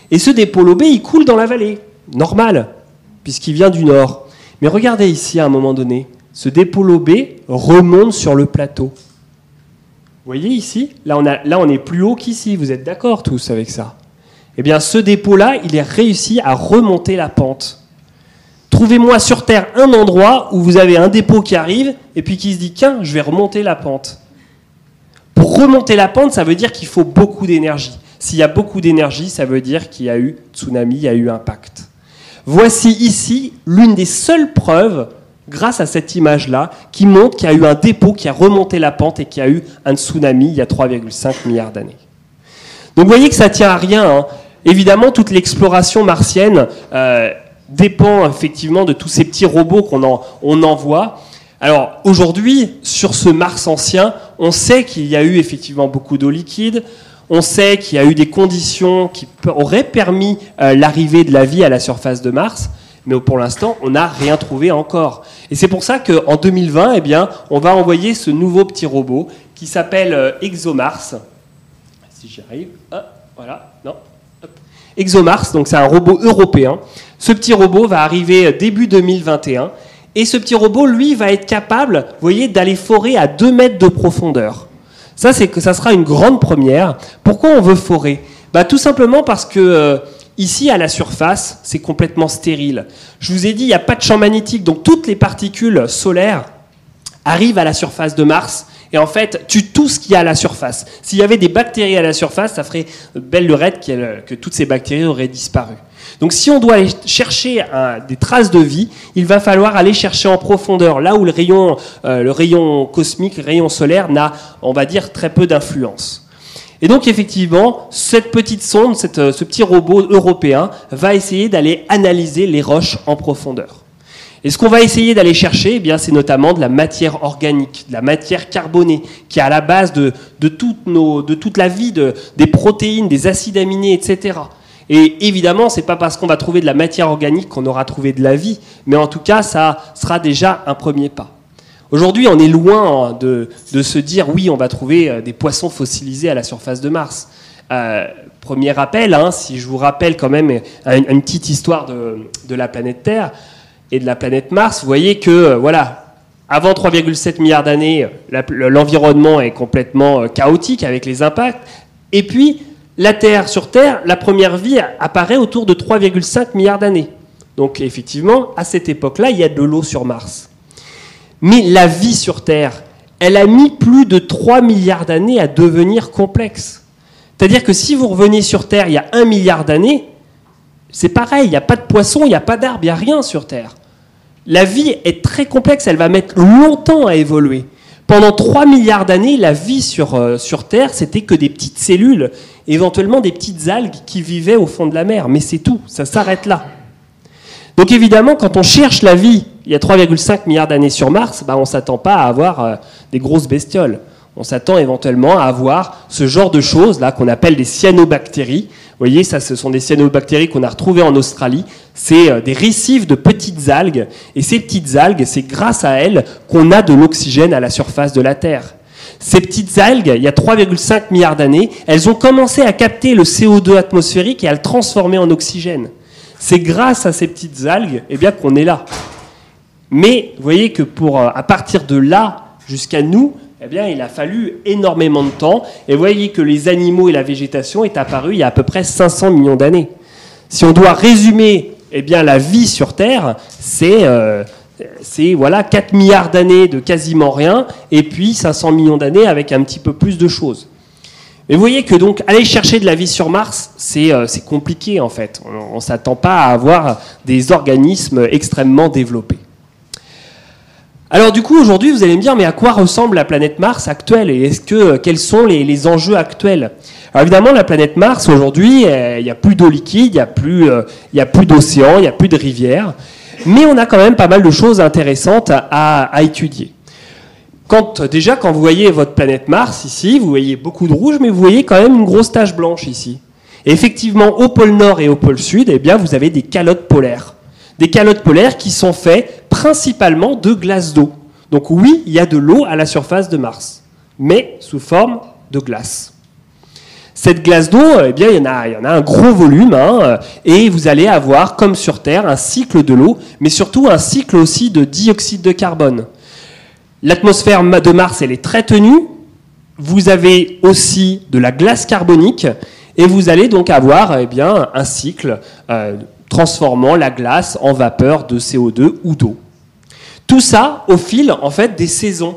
Et ce dépôt lobé, il coule dans la vallée. Normal, puisqu'il vient du nord. Mais regardez ici à un moment donné ce dépôt lobé remonte sur le plateau. Vous voyez ici là on, là, on est plus haut qu'ici. Vous êtes d'accord tous avec ça? Eh bien, ce dépôt-là, il est réussi à remonter la pente. Trouvez-moi sur Terre un endroit où vous avez un dépôt qui arrive et puis qui se dit Tiens, je vais remonter la pente. Pour remonter la pente, ça veut dire qu'il faut beaucoup d'énergie. S'il y a beaucoup d'énergie, ça veut dire qu'il y a eu tsunami, il y a eu impact. Voici ici l'une des seules preuves grâce à cette image-là, qui montre qu'il y a eu un dépôt qui a remonté la pente et qu'il y a eu un tsunami il y a 3,5 milliards d'années. Donc vous voyez que ça tient à rien. Hein. Évidemment, toute l'exploration martienne euh, dépend effectivement de tous ces petits robots qu'on on envoie. Alors aujourd'hui, sur ce Mars ancien, on sait qu'il y a eu effectivement beaucoup d'eau liquide. On sait qu'il y a eu des conditions qui auraient permis euh, l'arrivée de la vie à la surface de Mars mais pour l'instant, on n'a rien trouvé encore. Et c'est pour ça qu'en 2020, eh bien, on va envoyer ce nouveau petit robot qui s'appelle euh, ExoMars. Si j'y arrive, voilà, non. ExoMars, donc c'est un robot européen. Ce petit robot va arriver euh, début 2021. Et ce petit robot, lui, va être capable, vous voyez, d'aller forer à 2 mètres de profondeur. Ça, c'est que ça sera une grande première. Pourquoi on veut forer? Bah, Tout simplement parce que euh, Ici, à la surface, c'est complètement stérile. Je vous ai dit, il n'y a pas de champ magnétique, donc toutes les particules solaires arrivent à la surface de Mars et en fait tuent tout ce qu'il y a à la surface. S'il y avait des bactéries à la surface, ça ferait belle lurette que toutes ces bactéries auraient disparu. Donc si on doit aller chercher des traces de vie, il va falloir aller chercher en profondeur, là où le rayon, euh, le rayon cosmique, le rayon solaire n'a, on va dire, très peu d'influence. Et donc effectivement, cette petite sonde, euh, ce petit robot européen va essayer d'aller analyser les roches en profondeur. Et ce qu'on va essayer d'aller chercher, eh bien, c'est notamment de la matière organique, de la matière carbonée, qui est à la base de, toute la vie, des protéines, des acides aminés, etc. Et évidemment, c'est pas parce qu'on va trouver de la matière organique qu'on aura trouvé de la vie, mais en tout cas, ça sera déjà un premier pas. Aujourd'hui, on est loin de, se dire oui, on va trouver euh, des poissons fossilisés à la surface de Mars. Euh, premier rappel, hein, si je vous rappelle quand même une, petite histoire de, la planète Terre et de la planète Mars, vous voyez que euh, voilà, avant 3,7 milliards d'années, l'environnement est complètement chaotique avec les impacts. Et puis, la Terre sur Terre, la première vie apparaît autour de 3,5 milliards d'années. Donc effectivement, à cette époque-là, il y a de l'eau sur Mars. Mais la vie sur Terre, elle a mis plus de 3 milliards d'années à devenir complexe. C'est-à-dire que si vous revenez sur Terre il y a 1 milliard d'années, C'est pareil, il n'y a pas de poisson, il n'y a pas d'arbre, il n'y a rien sur Terre. La vie est très complexe, elle va mettre longtemps à évoluer. Pendant 3 milliards d'années, la vie sur, euh, sur Terre, c'était que des petites cellules, éventuellement des petites algues qui vivaient au fond de la mer. Mais c'est tout, ça s'arrête là. Donc évidemment, quand on cherche la vie, il y a 3,5 milliards d'années sur Mars, bah, on ne s'attend pas à avoir euh, des grosses bestioles. On s'attend éventuellement à avoir ce genre de choses là qu'on appelle des cyanobactéries. Vous voyez, ce sont des cyanobactéries qu'on a retrouvées en Australie. C'est euh, des récifs de petites algues. Et ces petites algues, c'est grâce à elles qu'on a de l'oxygène à la surface de la Terre. Ces petites algues, il y a 3,5 milliards d'années, elles ont commencé à capter le CO2 atmosphérique et à le transformer en oxygène. C'est grâce à ces petites algues eh qu'on est là. Mais vous voyez que pour, euh, à partir de là jusqu'à nous, eh bien, il a fallu énormément de temps. Et vous voyez que les animaux et la végétation est apparu il y a à peu près 500 millions d'années. Si on doit résumer eh bien, la vie sur Terre, c'est euh, voilà, 4 milliards d'années de quasiment rien, et puis 500 millions d'années avec un petit peu plus de choses. Mais vous voyez que donc aller chercher de la vie sur Mars, c'est euh, compliqué en fait. On ne s'attend pas à avoir des organismes extrêmement développés. Alors du coup, aujourd'hui, vous allez me dire, mais à quoi ressemble la planète Mars actuelle et est-ce que euh, quels sont les, enjeux actuels? Alors évidemment, la planète Mars aujourd'hui, euh, il n'y a plus d'eau liquide, il n'y a plus, euh, d'océan, il n'y a plus de rivières, mais on a quand même pas mal de choses intéressantes à, étudier. Quand, déjà, quand vous voyez votre planète Mars ici, vous voyez beaucoup de rouge, mais vous voyez quand même une grosse tache blanche ici. Effectivement, au pôle Nord et au pôle Sud, eh bien, vous avez des calottes polaires. Des calottes polaires qui sont faites principalement de glace d'eau. Donc oui, il y a de l'eau à la surface de Mars, mais sous forme de glace. Cette glace d'eau, eh bien, il y, en a, un gros volume, hein, et vous allez avoir, comme sur Terre, un cycle de l'eau, mais surtout un cycle aussi de dioxyde de carbone. L'atmosphère de Mars, elle est très tenue. Vous avez aussi de la glace carbonique, et vous allez donc avoir eh bien, un cycle euh, transformant la glace en vapeur de CO2 ou d'eau. Tout ça au fil en fait des saisons.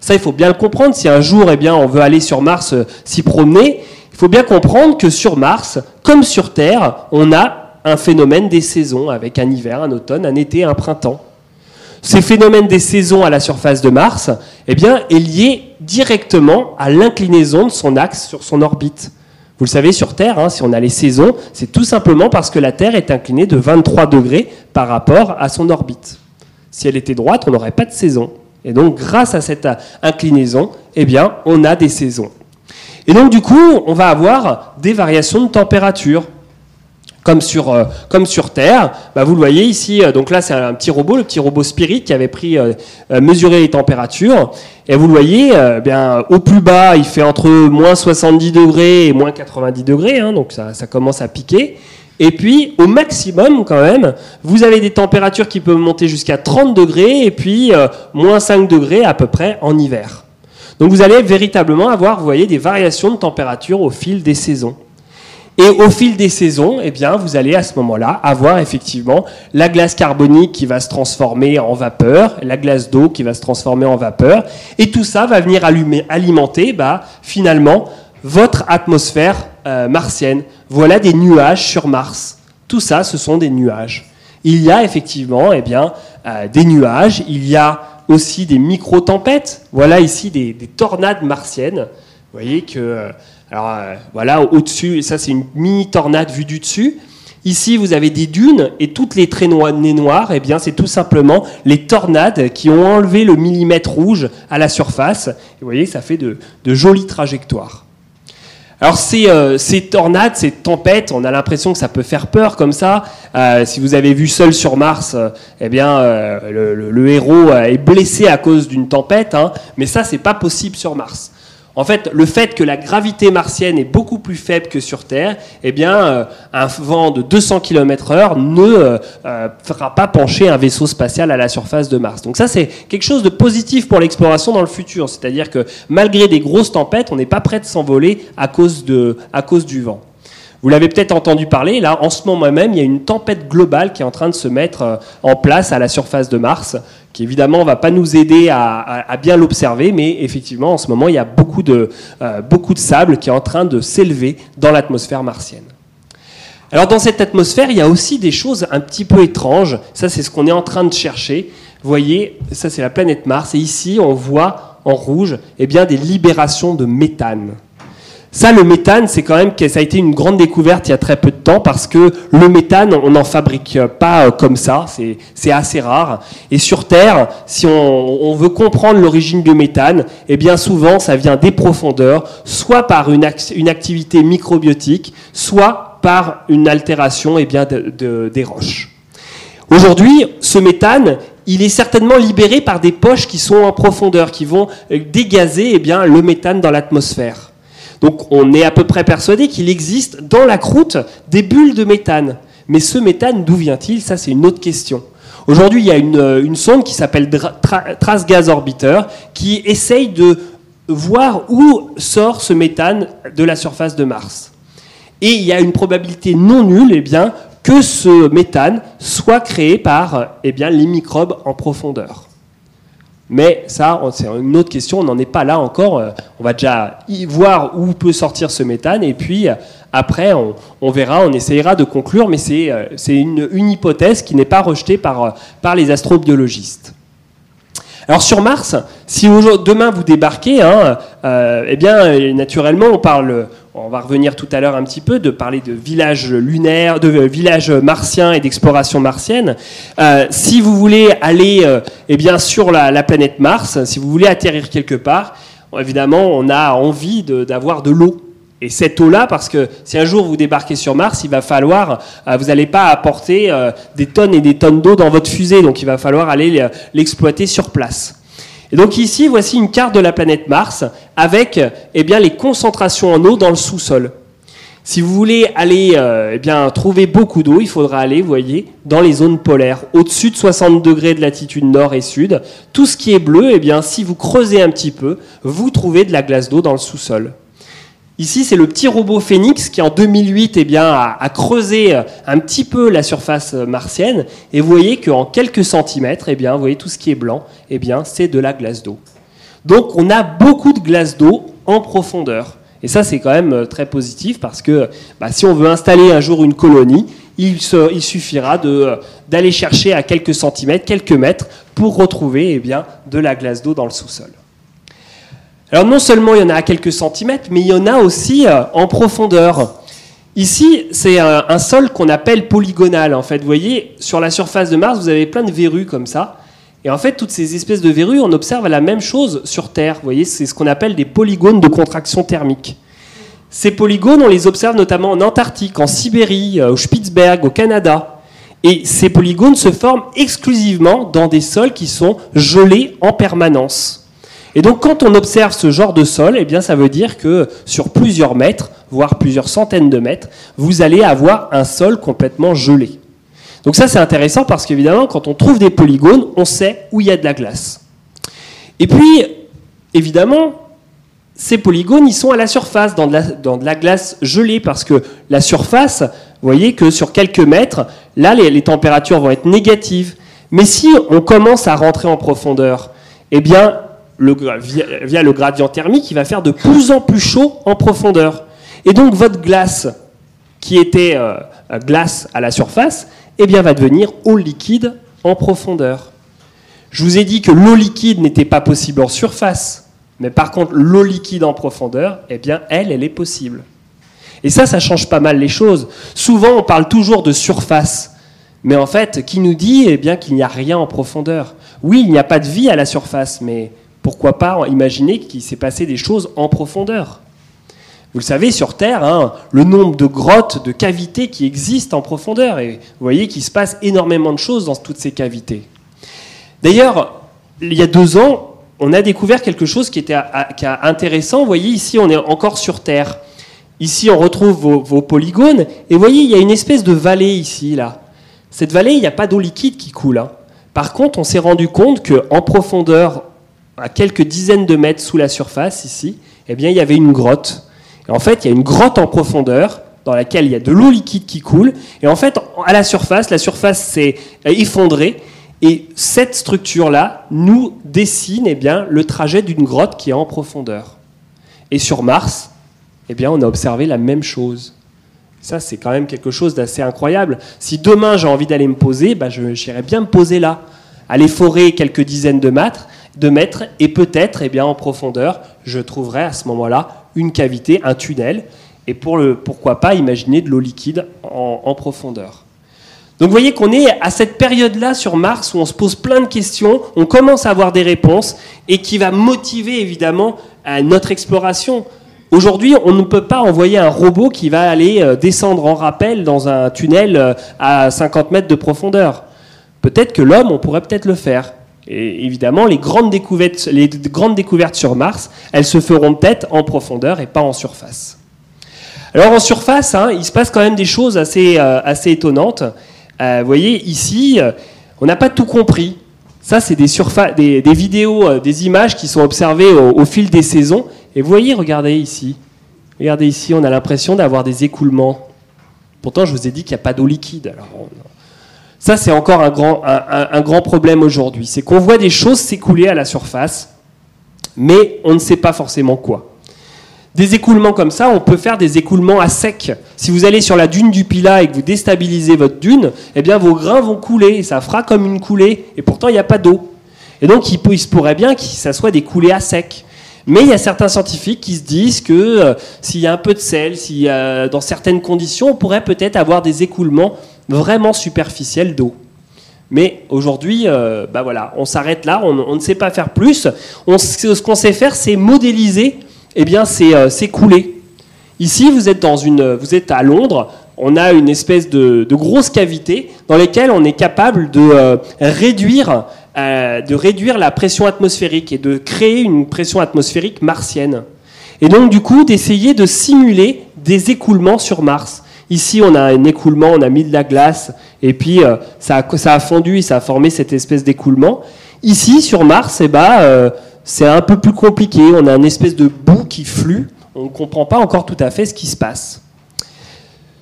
Ça, il faut bien le comprendre. Si un jour, eh bien, on veut aller sur Mars euh, s'y promener, il faut bien comprendre que sur Mars, comme sur Terre, on a un phénomène des saisons avec un hiver, un automne, un été, un printemps. Ces phénomènes des saisons à la surface de Mars, eh bien, est lié directement à l'inclinaison de son axe sur son orbite. Vous le savez, sur Terre, hein, si on a les saisons, c'est tout simplement parce que la Terre est inclinée de 23 degrés par rapport à son orbite. Si elle était droite, on n'aurait pas de saison. Et donc, grâce à cette inclinaison, eh bien, on a des saisons. Et donc, du coup, on va avoir des variations de température. Comme sur, euh, comme sur Terre, bah, vous le voyez ici, euh, donc là c'est un petit robot, le petit robot Spirit qui avait pris euh, mesuré les températures. Et vous le voyez, bien, au plus bas, il fait entre moins 70 degrés et moins 90 degrés, hein, donc ça, ça commence à piquer. Et puis, au maximum, quand même, vous avez des températures qui peuvent monter jusqu'à 30 degrés et puis moins 5 degrés à peu près en hiver. Donc vous allez véritablement avoir, vous des variations de température au fil des saisons. Et au fil des saisons, eh bien, vous allez à ce moment-là avoir effectivement la glace carbonique qui va se transformer en vapeur, la glace d'eau qui va se transformer en vapeur, et tout ça va venir alimenter, bah, finalement, votre atmosphère euh, martienne. Voilà des nuages sur Mars. Tout ça, ce sont des nuages. Il y a effectivement eh bien, euh, des nuages, il y a aussi des micro-tempêtes. Voilà ici des, tornades martiennes. Vous voyez que, euh, alors voilà, au-dessus, ça c'est une mini-tornade vue du dessus. Ici, vous avez des dunes et toutes les traits noirs, eh bien, c'est tout simplement les tornades qui ont enlevé le millimètre rouge à la surface. vous voyez, ça fait de jolies trajectoires. Alors euh, ces, tornades, ces tempêtes, on a l'impression que ça peut faire peur comme ça. Euh, si vous avez vu Seul sur Mars, euh, eh bien le, héros est blessé à cause d'une tempête, hein. mais ça c'est pas possible sur Mars. En fait, le fait que la gravité martienne est beaucoup plus faible que sur Terre, eh bien, euh, un vent de 200 km/h ne euh, euh, fera pas pencher un vaisseau spatial à la surface de Mars. Donc ça, c'est quelque chose de positif pour l'exploration dans le futur. C'est-à-dire que malgré des grosses tempêtes, on n'est pas prêt de s'envoler à cause à cause du vent. Vous l'avez peut-être entendu parler, là, en ce moment même, il y a une tempête globale qui est en train de se mettre euh, en place à la surface de Mars, qui évidemment ne va pas nous aider à, bien l'observer, mais effectivement, en ce moment, il y a beaucoup de, euh, beaucoup de sable qui est en train de s'élever dans l'atmosphère martienne. Alors dans cette atmosphère, il y a aussi des choses un petit peu étranges. Ça, c'est ce qu'on est en train de chercher. Vous voyez, ça c'est la planète Mars. Et ici, on voit en rouge eh bien, des libérations de méthane. Ça, le méthane, c'est quand même que ça a été une grande découverte il y a très peu de temps parce que le méthane, on n'en fabrique pas euh, comme ça, c'est assez rare. Et sur Terre, si on, veut comprendre l'origine du méthane, eh bien souvent, ça vient des profondeurs, soit par une, activité microbiotique, soit par une altération eh bien, de, des roches. Aujourd'hui, ce méthane, il est certainement libéré par des poches qui sont en profondeur, qui vont euh, dégazer eh bien, le méthane dans l'atmosphère. Donc on est à peu près persuadé qu'il existe dans la croûte des bulles de méthane. Mais ce méthane, d'où vient-il? Ça, c'est une autre question. Aujourd'hui, il y a une, euh, sonde qui s'appelle Trace Gas Orbiter qui essaye de voir où sort ce méthane de la surface de Mars. Et il y a une probabilité non nulle eh bien, que ce méthane soit créé par eh les microbes en profondeur. Mais ça, c'est une autre question, on n'en est pas là encore. Euh, on va déjà y voir où peut sortir ce méthane, et puis euh, après, on, verra, on essayera de conclure, mais c'est euh, une, hypothèse qui n'est pas rejetée par les astrobiologistes. Alors sur Mars, si demain vous débarquez, hein, eh bien naturellement on parle, on va revenir tout à l'heure un petit peu, de parler de village lunaire, de village martien et d'exploration martienne. Euh, si vous voulez aller euh, eh bien, sur la, planète Mars, si vous voulez atterrir quelque part, évidemment, on a envie d'avoir de, l'eau. Et cette eau-là, parce que si un jour vous débarquez sur Mars, il va falloir, euh, vous n'allez pas apporter des tonnes et des tonnes d'eau dans votre fusée, donc il va falloir aller l'exploiter sur place. Et donc ici, voici une carte de la planète Mars avec eh les concentrations en eau dans le sous-sol. Si vous voulez aller euh, eh trouver beaucoup d'eau, il faudra aller, voyez, dans les zones polaires, au-dessus de 60 degrés de latitude nord et sud. Tout ce qui est bleu, eh bien, si vous creusez un petit peu, vous trouvez de la glace d'eau dans le sous-sol. Ici, c'est le petit robot Phoenix qui, en 2008, eh bien, a, creusé euh, un petit peu la surface euh, martienne. Et vous voyez qu'en quelques centimètres, eh vous voyez tout ce qui est blanc, eh c'est de la glace d'eau. Donc, on a beaucoup de glace d'eau en profondeur. Et ça, c'est quand même euh, très positif parce que bah, si on veut installer un jour une colonie, il, suffira d'aller chercher à quelques centimètres, quelques mètres, pour retrouver eh de la glace d'eau dans le sous-sol. Alors non seulement il y en a à quelques centimètres, mais il y en a aussi euh, en profondeur. Ici, c'est un, sol qu'on appelle polygonal. En fait, vous voyez, sur la surface de Mars, vous avez plein de verrues comme ça. Et en fait, toutes ces espèces de verrues, on observe la même chose sur Terre. Vous voyez, c'est ce qu'on appelle des polygones de contraction thermique. Ces polygones, on les observe notamment en Antarctique, en Sibérie, euh, au Spitzberg, au Canada. Et ces polygones se forment exclusivement dans des sols qui sont gelés en permanence. Et donc quand on observe ce genre de sol, eh bien ça veut dire que sur plusieurs mètres, voire plusieurs centaines de mètres, vous allez avoir un sol complètement gelé. Donc ça c'est intéressant parce qu'évidemment quand on trouve des polygones, on sait où il y a de la glace. Et puis évidemment, ces polygones, ils sont à la surface, dans de la, glace gelée, parce que la surface, vous voyez que sur quelques mètres, là, les, les, températures vont être négatives. Mais si on commence à rentrer en profondeur, eh bien, via, le gradient thermique, il va faire de plus en plus chaud en profondeur. Et donc votre glace, qui était euh, glace à la surface, eh bien, va devenir eau liquide en profondeur. Je vous ai dit que l'eau liquide n'était pas possible en surface, mais par contre l'eau liquide en profondeur, eh bien, elle, elle est possible. Et ça, ça change pas mal les choses. Souvent, on parle toujours de surface, mais en fait, qui nous dit eh bien qu'il n'y a rien en profondeur? Oui, il n'y a pas de vie à la surface, mais pourquoi pas imaginer qu'il s'est passé des choses en profondeur vous le savez, sur Terre, hein, le nombre de grottes, de cavités qui existent en profondeur. Et vous voyez qu'il se passe énormément de choses dans toutes ces cavités. D'ailleurs, il y a deux ans, on a découvert quelque chose qui était intéressant. Vous voyez, ici, on est encore sur Terre. Ici, on retrouve vos, polygones. Et vous voyez, il y a une espèce de vallée ici, là. Cette vallée, il n'y a pas d'eau liquide qui coule. Hein. Par contre, on s'est rendu compte qu'en profondeur, à quelques dizaines de mètres sous la surface, ici, eh bien, il y avait une grotte. Et en fait, il y a une grotte en profondeur dans laquelle il y a de l'eau liquide qui coule. Et en fait, à la surface, la surface s'est effondrée. Et cette structure-là nous dessine eh bien, le trajet d'une grotte qui est en profondeur. Et sur Mars, eh bien, on a observé la même chose. Ça, c'est quand même quelque chose d'assez incroyable. Si demain j'ai envie d'aller me poser, bah, j'irai bien me poser là, aller forer quelques dizaines de mètres, de mètres et peut-être, eh bien, en profondeur, je trouverai à ce moment-là une cavité, un tunnel, et pour pourquoi pas imaginer de l'eau liquide en, profondeur. Donc vous voyez qu'on est à cette période-là sur Mars où on se pose plein de questions, on commence à avoir des réponses, et qui va motiver évidemment notre exploration. Aujourd'hui, on ne peut pas envoyer un robot qui va aller euh, descendre en rappel dans un tunnel euh, à 50 mètres de profondeur. Peut-être que l'homme, on pourrait peut-être le faire. Évidemment, les grandes, découvertes, sur Mars, elles se feront peut-être en profondeur et pas en surface. Alors en surface, hein, il se passe quand même des choses assez, euh, assez étonnantes. vous voyez, ici, on n'a pas tout compris. Ça, c'est des, des, vidéos, des images qui sont observées au fil des saisons. Et vous voyez, regardez ici. Regardez ici, on a l'impression d'avoir des écoulements. Pourtant, je vous ai dit qu'il n'y a pas d'eau liquide. Alors, ça, c'est encore un grand, problème aujourd'hui. C'est qu'on voit des choses s'écouler à la surface, mais on ne sait pas forcément quoi. Des écoulements comme ça, on peut faire des écoulements à sec. Si vous allez sur la dune du Pila et que vous déstabilisez votre dune, eh bien vos grains vont couler, et ça fera comme une coulée, et pourtant il n'y a pas d'eau. Et donc il, se pourrait bien que ça soit des coulées à sec. Mais il y a certains scientifiques qui se disent que euh, s'il y a un peu de sel, dans certaines conditions, on pourrait peut-être avoir des écoulements vraiment superficiels d'eau. Mais aujourd'hui, euh, bah voilà, on s'arrête là, on, ne sait pas faire plus. ce qu'on sait faire, c'est modéliser eh bien, ces, euh, coulées. Ici, vous êtes, dans une, vous êtes à Londres, on a une espèce de, de grosse cavité dans laquelle on est capable de réduire euh, de réduire la pression atmosphérique et de créer une pression atmosphérique martienne. Et donc du coup d'essayer de simuler des écoulements sur Mars. Ici on a un écoulement, on a mis de la glace et puis euh, ça, a, ça, a, fondu et ça a formé cette espèce d'écoulement. Ici sur Mars, eh ben, euh, c'est un peu plus compliqué. On a une espèce de boue qui flue. On ne comprend pas encore tout à fait ce qui se passe.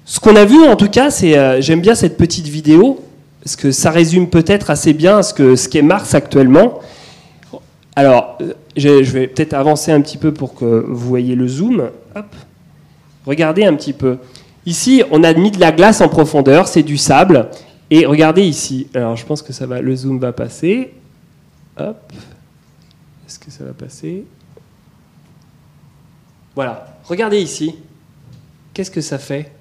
Ce qu'on a vu en tout cas, c'est j'aime bien cette petite vidéo parce que ça résume peut-être assez bien ce qu'est ce Mars actuellement. Alors, euh, je vais peut-être avancer un petit peu pour que vous voyez le zoom. Regardez un petit peu. Ici, on a mis de la glace en profondeur, c'est du sable. Et regardez ici. Alors, je pense que ça va, le zoom va passer. Hop. Est-ce que ça va passer? Voilà. Regardez ici. Qu'est-ce que ça fait?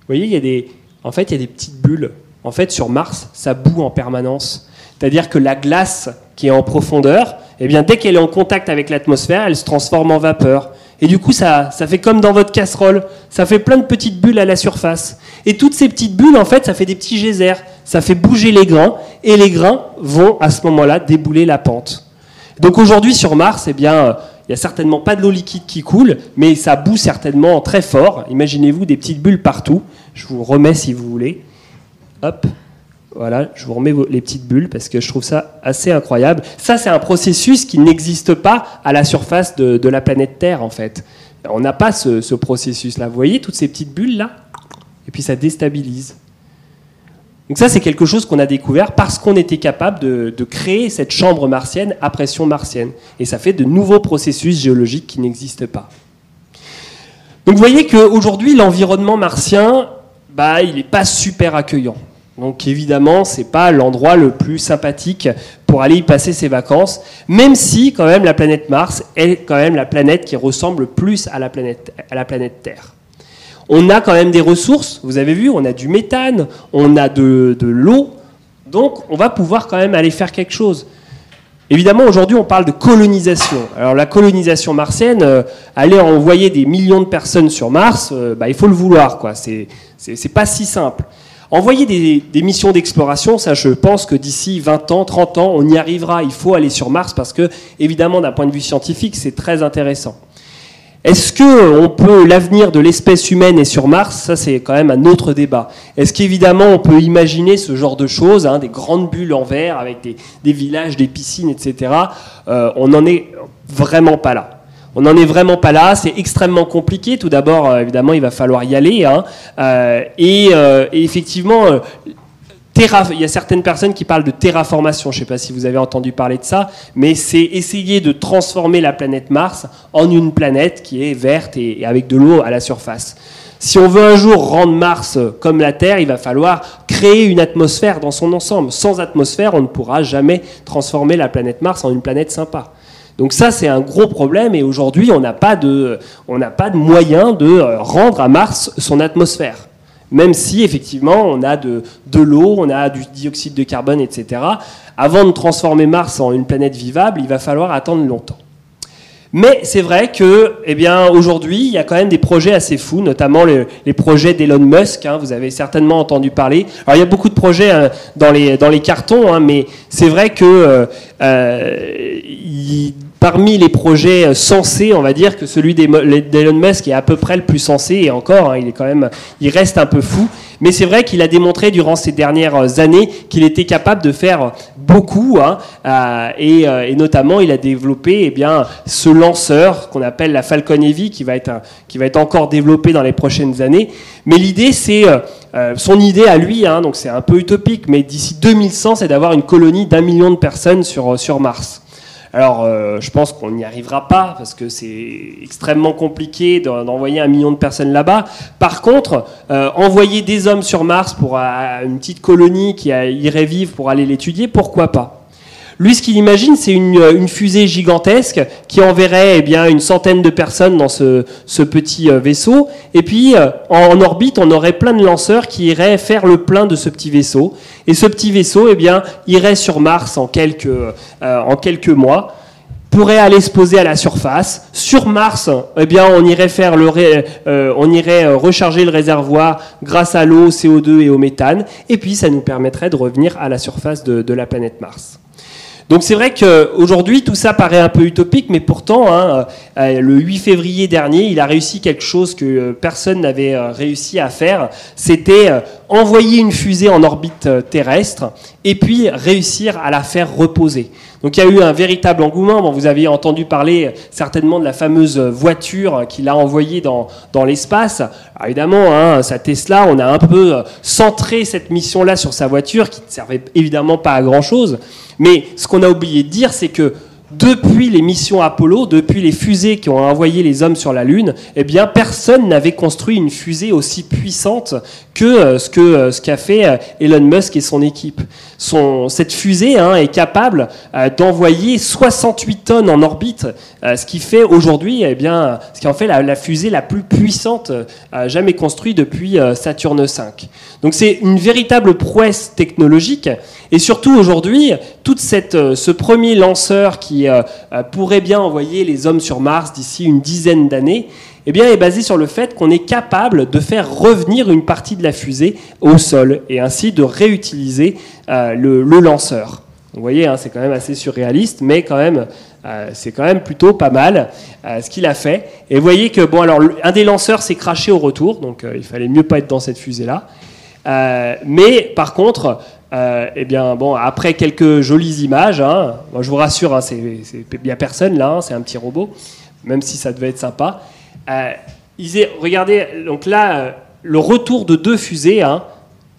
Vous voyez, il y a des, en fait, il y a des petites bulles. En fait, sur Mars, ça boue en permanence. C'est-à-dire que la glace qui est en profondeur, eh bien, dès qu'elle est en contact avec l'atmosphère, elle se transforme en vapeur. Et du coup, ça, fait comme dans votre casserole. Ça fait plein de petites bulles à la surface. Et toutes ces petites bulles, en fait, ça fait des petits geysers. Ça fait bouger les grains. Et les grains vont, à ce moment-là, débouler la pente. Donc aujourd'hui, sur Mars, eh bien, il n'y a certainement pas de l'eau liquide qui coule, mais ça boue certainement très fort. Imaginez-vous des petites bulles partout. Je vous remets si vous voulez. Hop, voilà, je vous remets les petites bulles parce que je trouve ça assez incroyable. Ça, c'est un processus qui n'existe pas à la surface de, la planète Terre, en fait. On n'a pas ce, processus-là. Vous voyez toutes ces petites bulles-là? Et puis ça déstabilise. Donc ça, c'est quelque chose qu'on a découvert parce qu'on était capable de, créer cette chambre martienne à pression martienne. Et ça fait de nouveaux processus géologiques qui n'existent pas. Donc vous voyez qu'aujourd'hui, l'environnement martien, bah, il n'est pas super accueillant. Donc évidemment, c'est pas l'endroit le plus sympathique pour aller y passer ses vacances, même si quand même la planète Mars est quand même la planète qui ressemble plus à la planète, Terre. On a quand même des ressources, vous avez vu, on a du méthane, on a de, l'eau, donc on va pouvoir quand même aller faire quelque chose. Évidemment, aujourd'hui, on parle de colonisation. Alors la colonisation martienne, euh, aller envoyer des millions de personnes sur Mars, euh, bah, il faut le vouloir, quoi. C'est, c'est pas si simple. Envoyer des, missions d'exploration, ça je pense que d'ici 20 ans, 30 ans, on y arrivera. Il faut aller sur Mars parce que, évidemment, d'un point de vue scientifique, c'est très intéressant. Est-ce que on peut l'avenir de l'espèce humaine est sur Mars? Ça, c'est quand même un autre débat. Est-ce qu'évidemment on peut imaginer ce genre de choses, hein, des grandes bulles en verre avec des, villages, des piscines, etc. Euh, on n'en est vraiment pas là. On n'en est vraiment pas là, c'est extrêmement compliqué. Tout d'abord, euh, évidemment, il va falloir y aller. Hein. Euh, euh, et, effectivement, il y a certaines personnes qui parlent de terraformation. Je ne sais pas si vous avez entendu parler de ça, mais c'est essayer de transformer la planète Mars en une planète qui est verte et, avec de l'eau à la surface. Si on veut un jour rendre Mars comme la Terre, il va falloir créer une atmosphère dans son ensemble. Sans atmosphère, on ne pourra jamais transformer la planète Mars en une planète sympa. Donc ça, c'est un gros problème et aujourd'hui, on n'a pas de, on n'a pas de moyen de euh, rendre à Mars son atmosphère. Même si effectivement, on a de, de l'eau, on a du dioxyde de carbone, etc. Avant de transformer Mars en une planète vivable, il va falloir attendre longtemps. Mais c'est vrai que, eh bien, aujourd'hui, il y a quand même des projets assez fous, notamment les, projets d'Elon Musk. Hein, vous avez certainement entendu parler. Alors, il y a beaucoup de projets hein, dans, les, dans les cartons, hein, mais c'est vrai que euh, euh, parmi les projets sensés, on va dire que celui d'Elon Musk est à peu près le plus sensé, et encore, il est quand même, il reste un peu fou. Mais c'est vrai qu'il a démontré durant ces dernières années qu'il était capable de faire beaucoup, hein, euh, euh, et, notamment il a développé eh bien, ce lanceur qu'on appelle la Falcon Heavy, qui va, être, être encore développé dans les prochaines années. Mais l'idée, c'est euh, son idée à lui, hein, donc c'est un peu utopique, mais d'ici 2100, c'est d'avoir une colonie d'un million de personnes sur Mars. Alors, euh, je pense qu'on n'y arrivera pas parce que c'est extrêmement compliqué d'envoyer un million de personnes là-bas. Par contre, euh, envoyer des hommes sur Mars pour une petite colonie qui irait vivre pour aller l'étudier, pourquoi pas? Lui, ce qu'il imagine, c'est une, fusée gigantesque qui enverrait eh bien, une centaine de personnes dans ce, petit euh, vaisseau. Et puis, en, orbite, on aurait plein de lanceurs qui iraient faire le plein de ce petit vaisseau. Et ce petit vaisseau eh bien, irait sur Mars en quelques, euh, mois pourrait aller se poser à la surface. Sur Mars, eh bien, on irait faire le, euh, on irait euh, recharger le réservoir grâce à l'eau, CO2 et au méthane, et puis ça nous permettrait de revenir à la surface de la planète Mars. Donc c'est vrai qu'aujourd'hui, tout ça paraît un peu utopique, mais pourtant, hein, euh, le 8 février dernier, il a réussi quelque chose que euh, personne n'avait euh, réussi à faire. C'était envoyer une fusée en orbite terrestre et puis réussir à la faire reposer. Donc il y a eu un véritable engouement. Bon, vous avez entendu parler certainement de la fameuse voiture qu'il a envoyée dans, dans l'espace. Évidemment, hein, sa Tesla, on a un peu centré cette mission-là sur sa voiture qui ne servait évidemment pas à grand-chose. Mais ce qu'on a oublié de dire, c'est que depuis les missions Apollo, depuis les fusées qui ont envoyé les hommes sur la Lune, eh bien, personne n'avait construit une fusée aussi puissante que euh, ce que euh, ce qu'a fait euh, Elon Musk et son équipe. Cette fusée hein, est capable d'envoyer 68 tonnes en orbite, ce qui fait aujourd'hui, eh bien, ce qui en fait la, fusée la plus puissante jamais construite depuis Saturne V. Donc c'est une véritable prouesse technologique. Et surtout aujourd'hui, toute cette, ce premier lanceur qui pourrait bien envoyer les hommes sur Mars d'ici une dizaine d'années, eh bien, est basé sur le fait qu'on est capable de faire revenir une partie de la fusée au sol et ainsi de réutiliser euh, le, lanceur. Vous voyez, hein, c'est quand même assez surréaliste, mais quand même, euh, c'est quand même plutôt pas mal euh, ce qu'il a fait. Et vous voyez que, bon, alors, un des lanceurs s'est craché au retour, donc il fallait mieux pas être dans cette fusée-là. mais par contre, eh bien, bon, après quelques jolies images, hein, je vous rassure, hein, il n'y a personne là, c'est un petit robot, même si ça devait être sympa. Euh, regardez, donc là, euh, le retour de deux fusées, hein,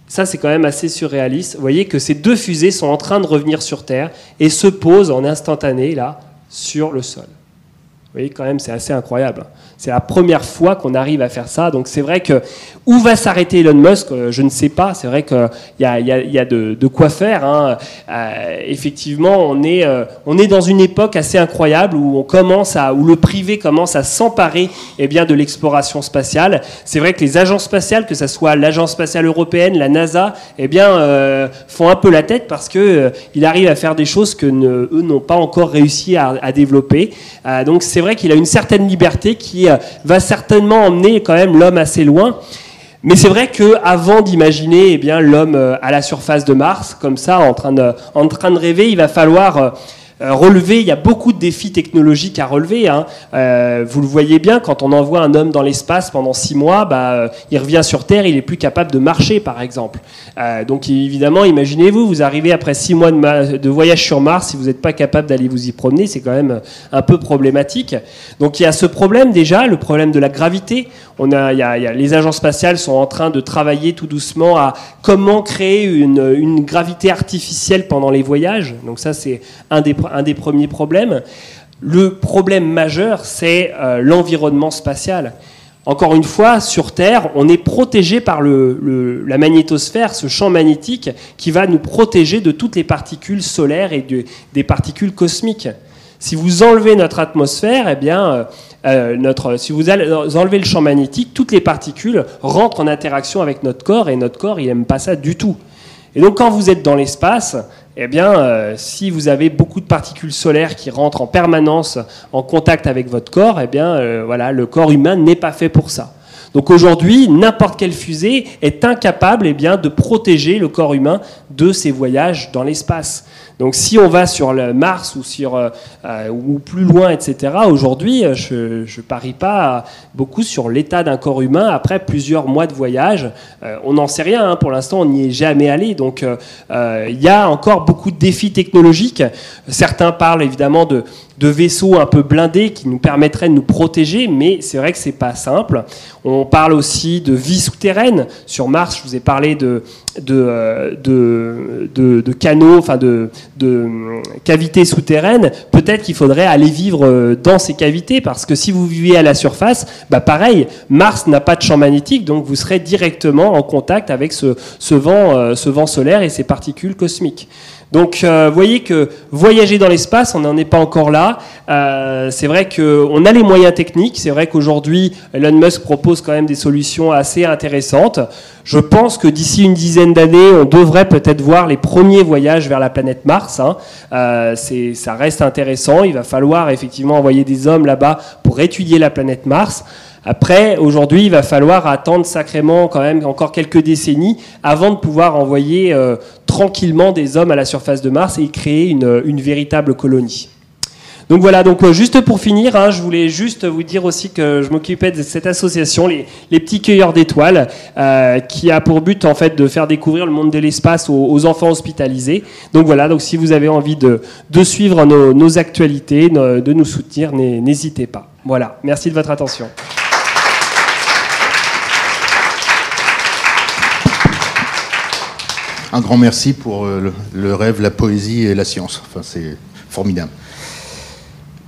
ça c'est quand même assez surréaliste. Vous voyez que ces deux fusées sont en train de revenir sur Terre et se posent en instantané, là, sur le sol. Vous voyez, quand même, c'est assez incroyable. C'est la première fois qu'on arrive à faire ça. Donc c'est vrai que où va s'arrêter Elon Musk euh, Je ne sais pas. C'est vrai qu'il y a, y a, de, quoi faire. Hein. Euh, effectivement, on est, euh, on est dans une époque assez incroyable où on commence à, où le privé commence à s'emparer eh bien de l'exploration spatiale. C'est vrai que les agences spatiales, que ce soit l'agence spatiale européenne, la NASA, eh bien font un peu la tête parce que il arrive à faire des choses que eux n'ont pas encore réussi à, à développer. donc c'est vrai qu'il a une certaine liberté qui euh, va certainement emmener quand même l'homme assez loin. Mais c'est vrai qu'avant d'imaginer eh bien l'homme euh, à la surface de Mars, comme ça, en train de, en train de rêver, il va falloir euh, euh, relever, il y a beaucoup de défis technologiques à relever. Hein. Euh, vous le voyez bien, quand on envoie un homme dans l'espace pendant six mois, bah, euh, il revient sur Terre, il est plus capable de marcher, par exemple. donc évidemment, imaginez-vous, vous arrivez après six mois de, voyage sur Mars, si vous n'êtes pas capable d'aller vous y promener, c'est quand même un peu problématique. Donc il y a ce problème déjà, le problème de la gravité. Les agences spatiales sont en train de travailler tout doucement à comment créer une, une gravité artificielle pendant les voyages. Donc ça, c'est un des un des premiers problèmes. Le problème majeur, c'est euh, l'environnement spatial. encore une fois, sur Terre, on est protégé par la magnétosphère, ce champ magnétique qui va nous protéger de toutes les particules solaires et des particules cosmiques. Si vous enlevez notre atmosphère, eh bien, euh, euh, si vous enlevez le champ magnétique, toutes les particules rentrent en interaction avec notre corps et notre corps, il n'aime pas ça du tout. Et donc, quand vous êtes dans l'espace, eh bien, euh, si vous avez beaucoup de particules solaires qui rentrent en permanence en contact avec votre corps, eh bien, voilà, le corps humain n'est pas fait pour ça. Donc aujourd'hui, n'importe quelle fusée est incapable eh bien, de protéger le corps humain de ces voyages dans l'espace. Donc si on va sur Mars euh, euh, ou plus loin, etc., aujourd'hui, euh, je ne parie pas beaucoup sur l'état d'un corps humain après plusieurs mois de voyage. on n'en sait rien, hein. pour l'instant on n'y est jamais allé. Donc il y a encore beaucoup de défis technologiques. Certains parlent évidemment de, de vaisseaux un peu blindés qui nous permettraient de nous protéger, mais c'est vrai que c'est pas simple. On parle aussi de vie souterraine. Sur Mars, je vous ai parlé de, de canaux, enfin de, cavités souterraines. Peut-être qu'il faudrait aller vivre euh, dans ces cavités, parce que si vous vivez à la surface, bah pareil, Mars n'a pas de champ magnétique, donc vous serez directement en contact avec ce, vent, euh, ce vent solaire et ces particules cosmiques. Donc, euh, vous voyez que voyager dans l'espace, on n'en est pas encore là. Euh, c'est vrai qu'on a les moyens techniques. C'est vrai qu'aujourd'hui, Elon Musk propose quand même des solutions assez intéressantes. Je pense que d'ici une dizaine d'années, on devrait peut-être voir les premiers voyages vers la planète Mars. Hein. Euh, ça reste intéressant. Il va falloir effectivement envoyer des hommes là-bas pour étudier la planète Mars. Après, aujourd'hui, il va falloir attendre sacrément quand même encore quelques décennies avant de pouvoir envoyer euh, tranquillement des hommes à la surface de Mars et créer une, véritable colonie. Donc voilà, donc euh, juste pour finir, hein, je voulais juste vous dire aussi que je m'occupais de cette association, les, petits cueilleurs d'étoiles, euh, qui a pour but en fait de faire découvrir le monde de l'espace aux, enfants hospitalisés. Donc voilà, donc si vous avez envie de, suivre nos actualités, de nous soutenir, n'hésitez pas. Voilà, merci de votre attention. Un grand merci pour euh, le, rêve, la poésie et la science. Enfin, c'est formidable.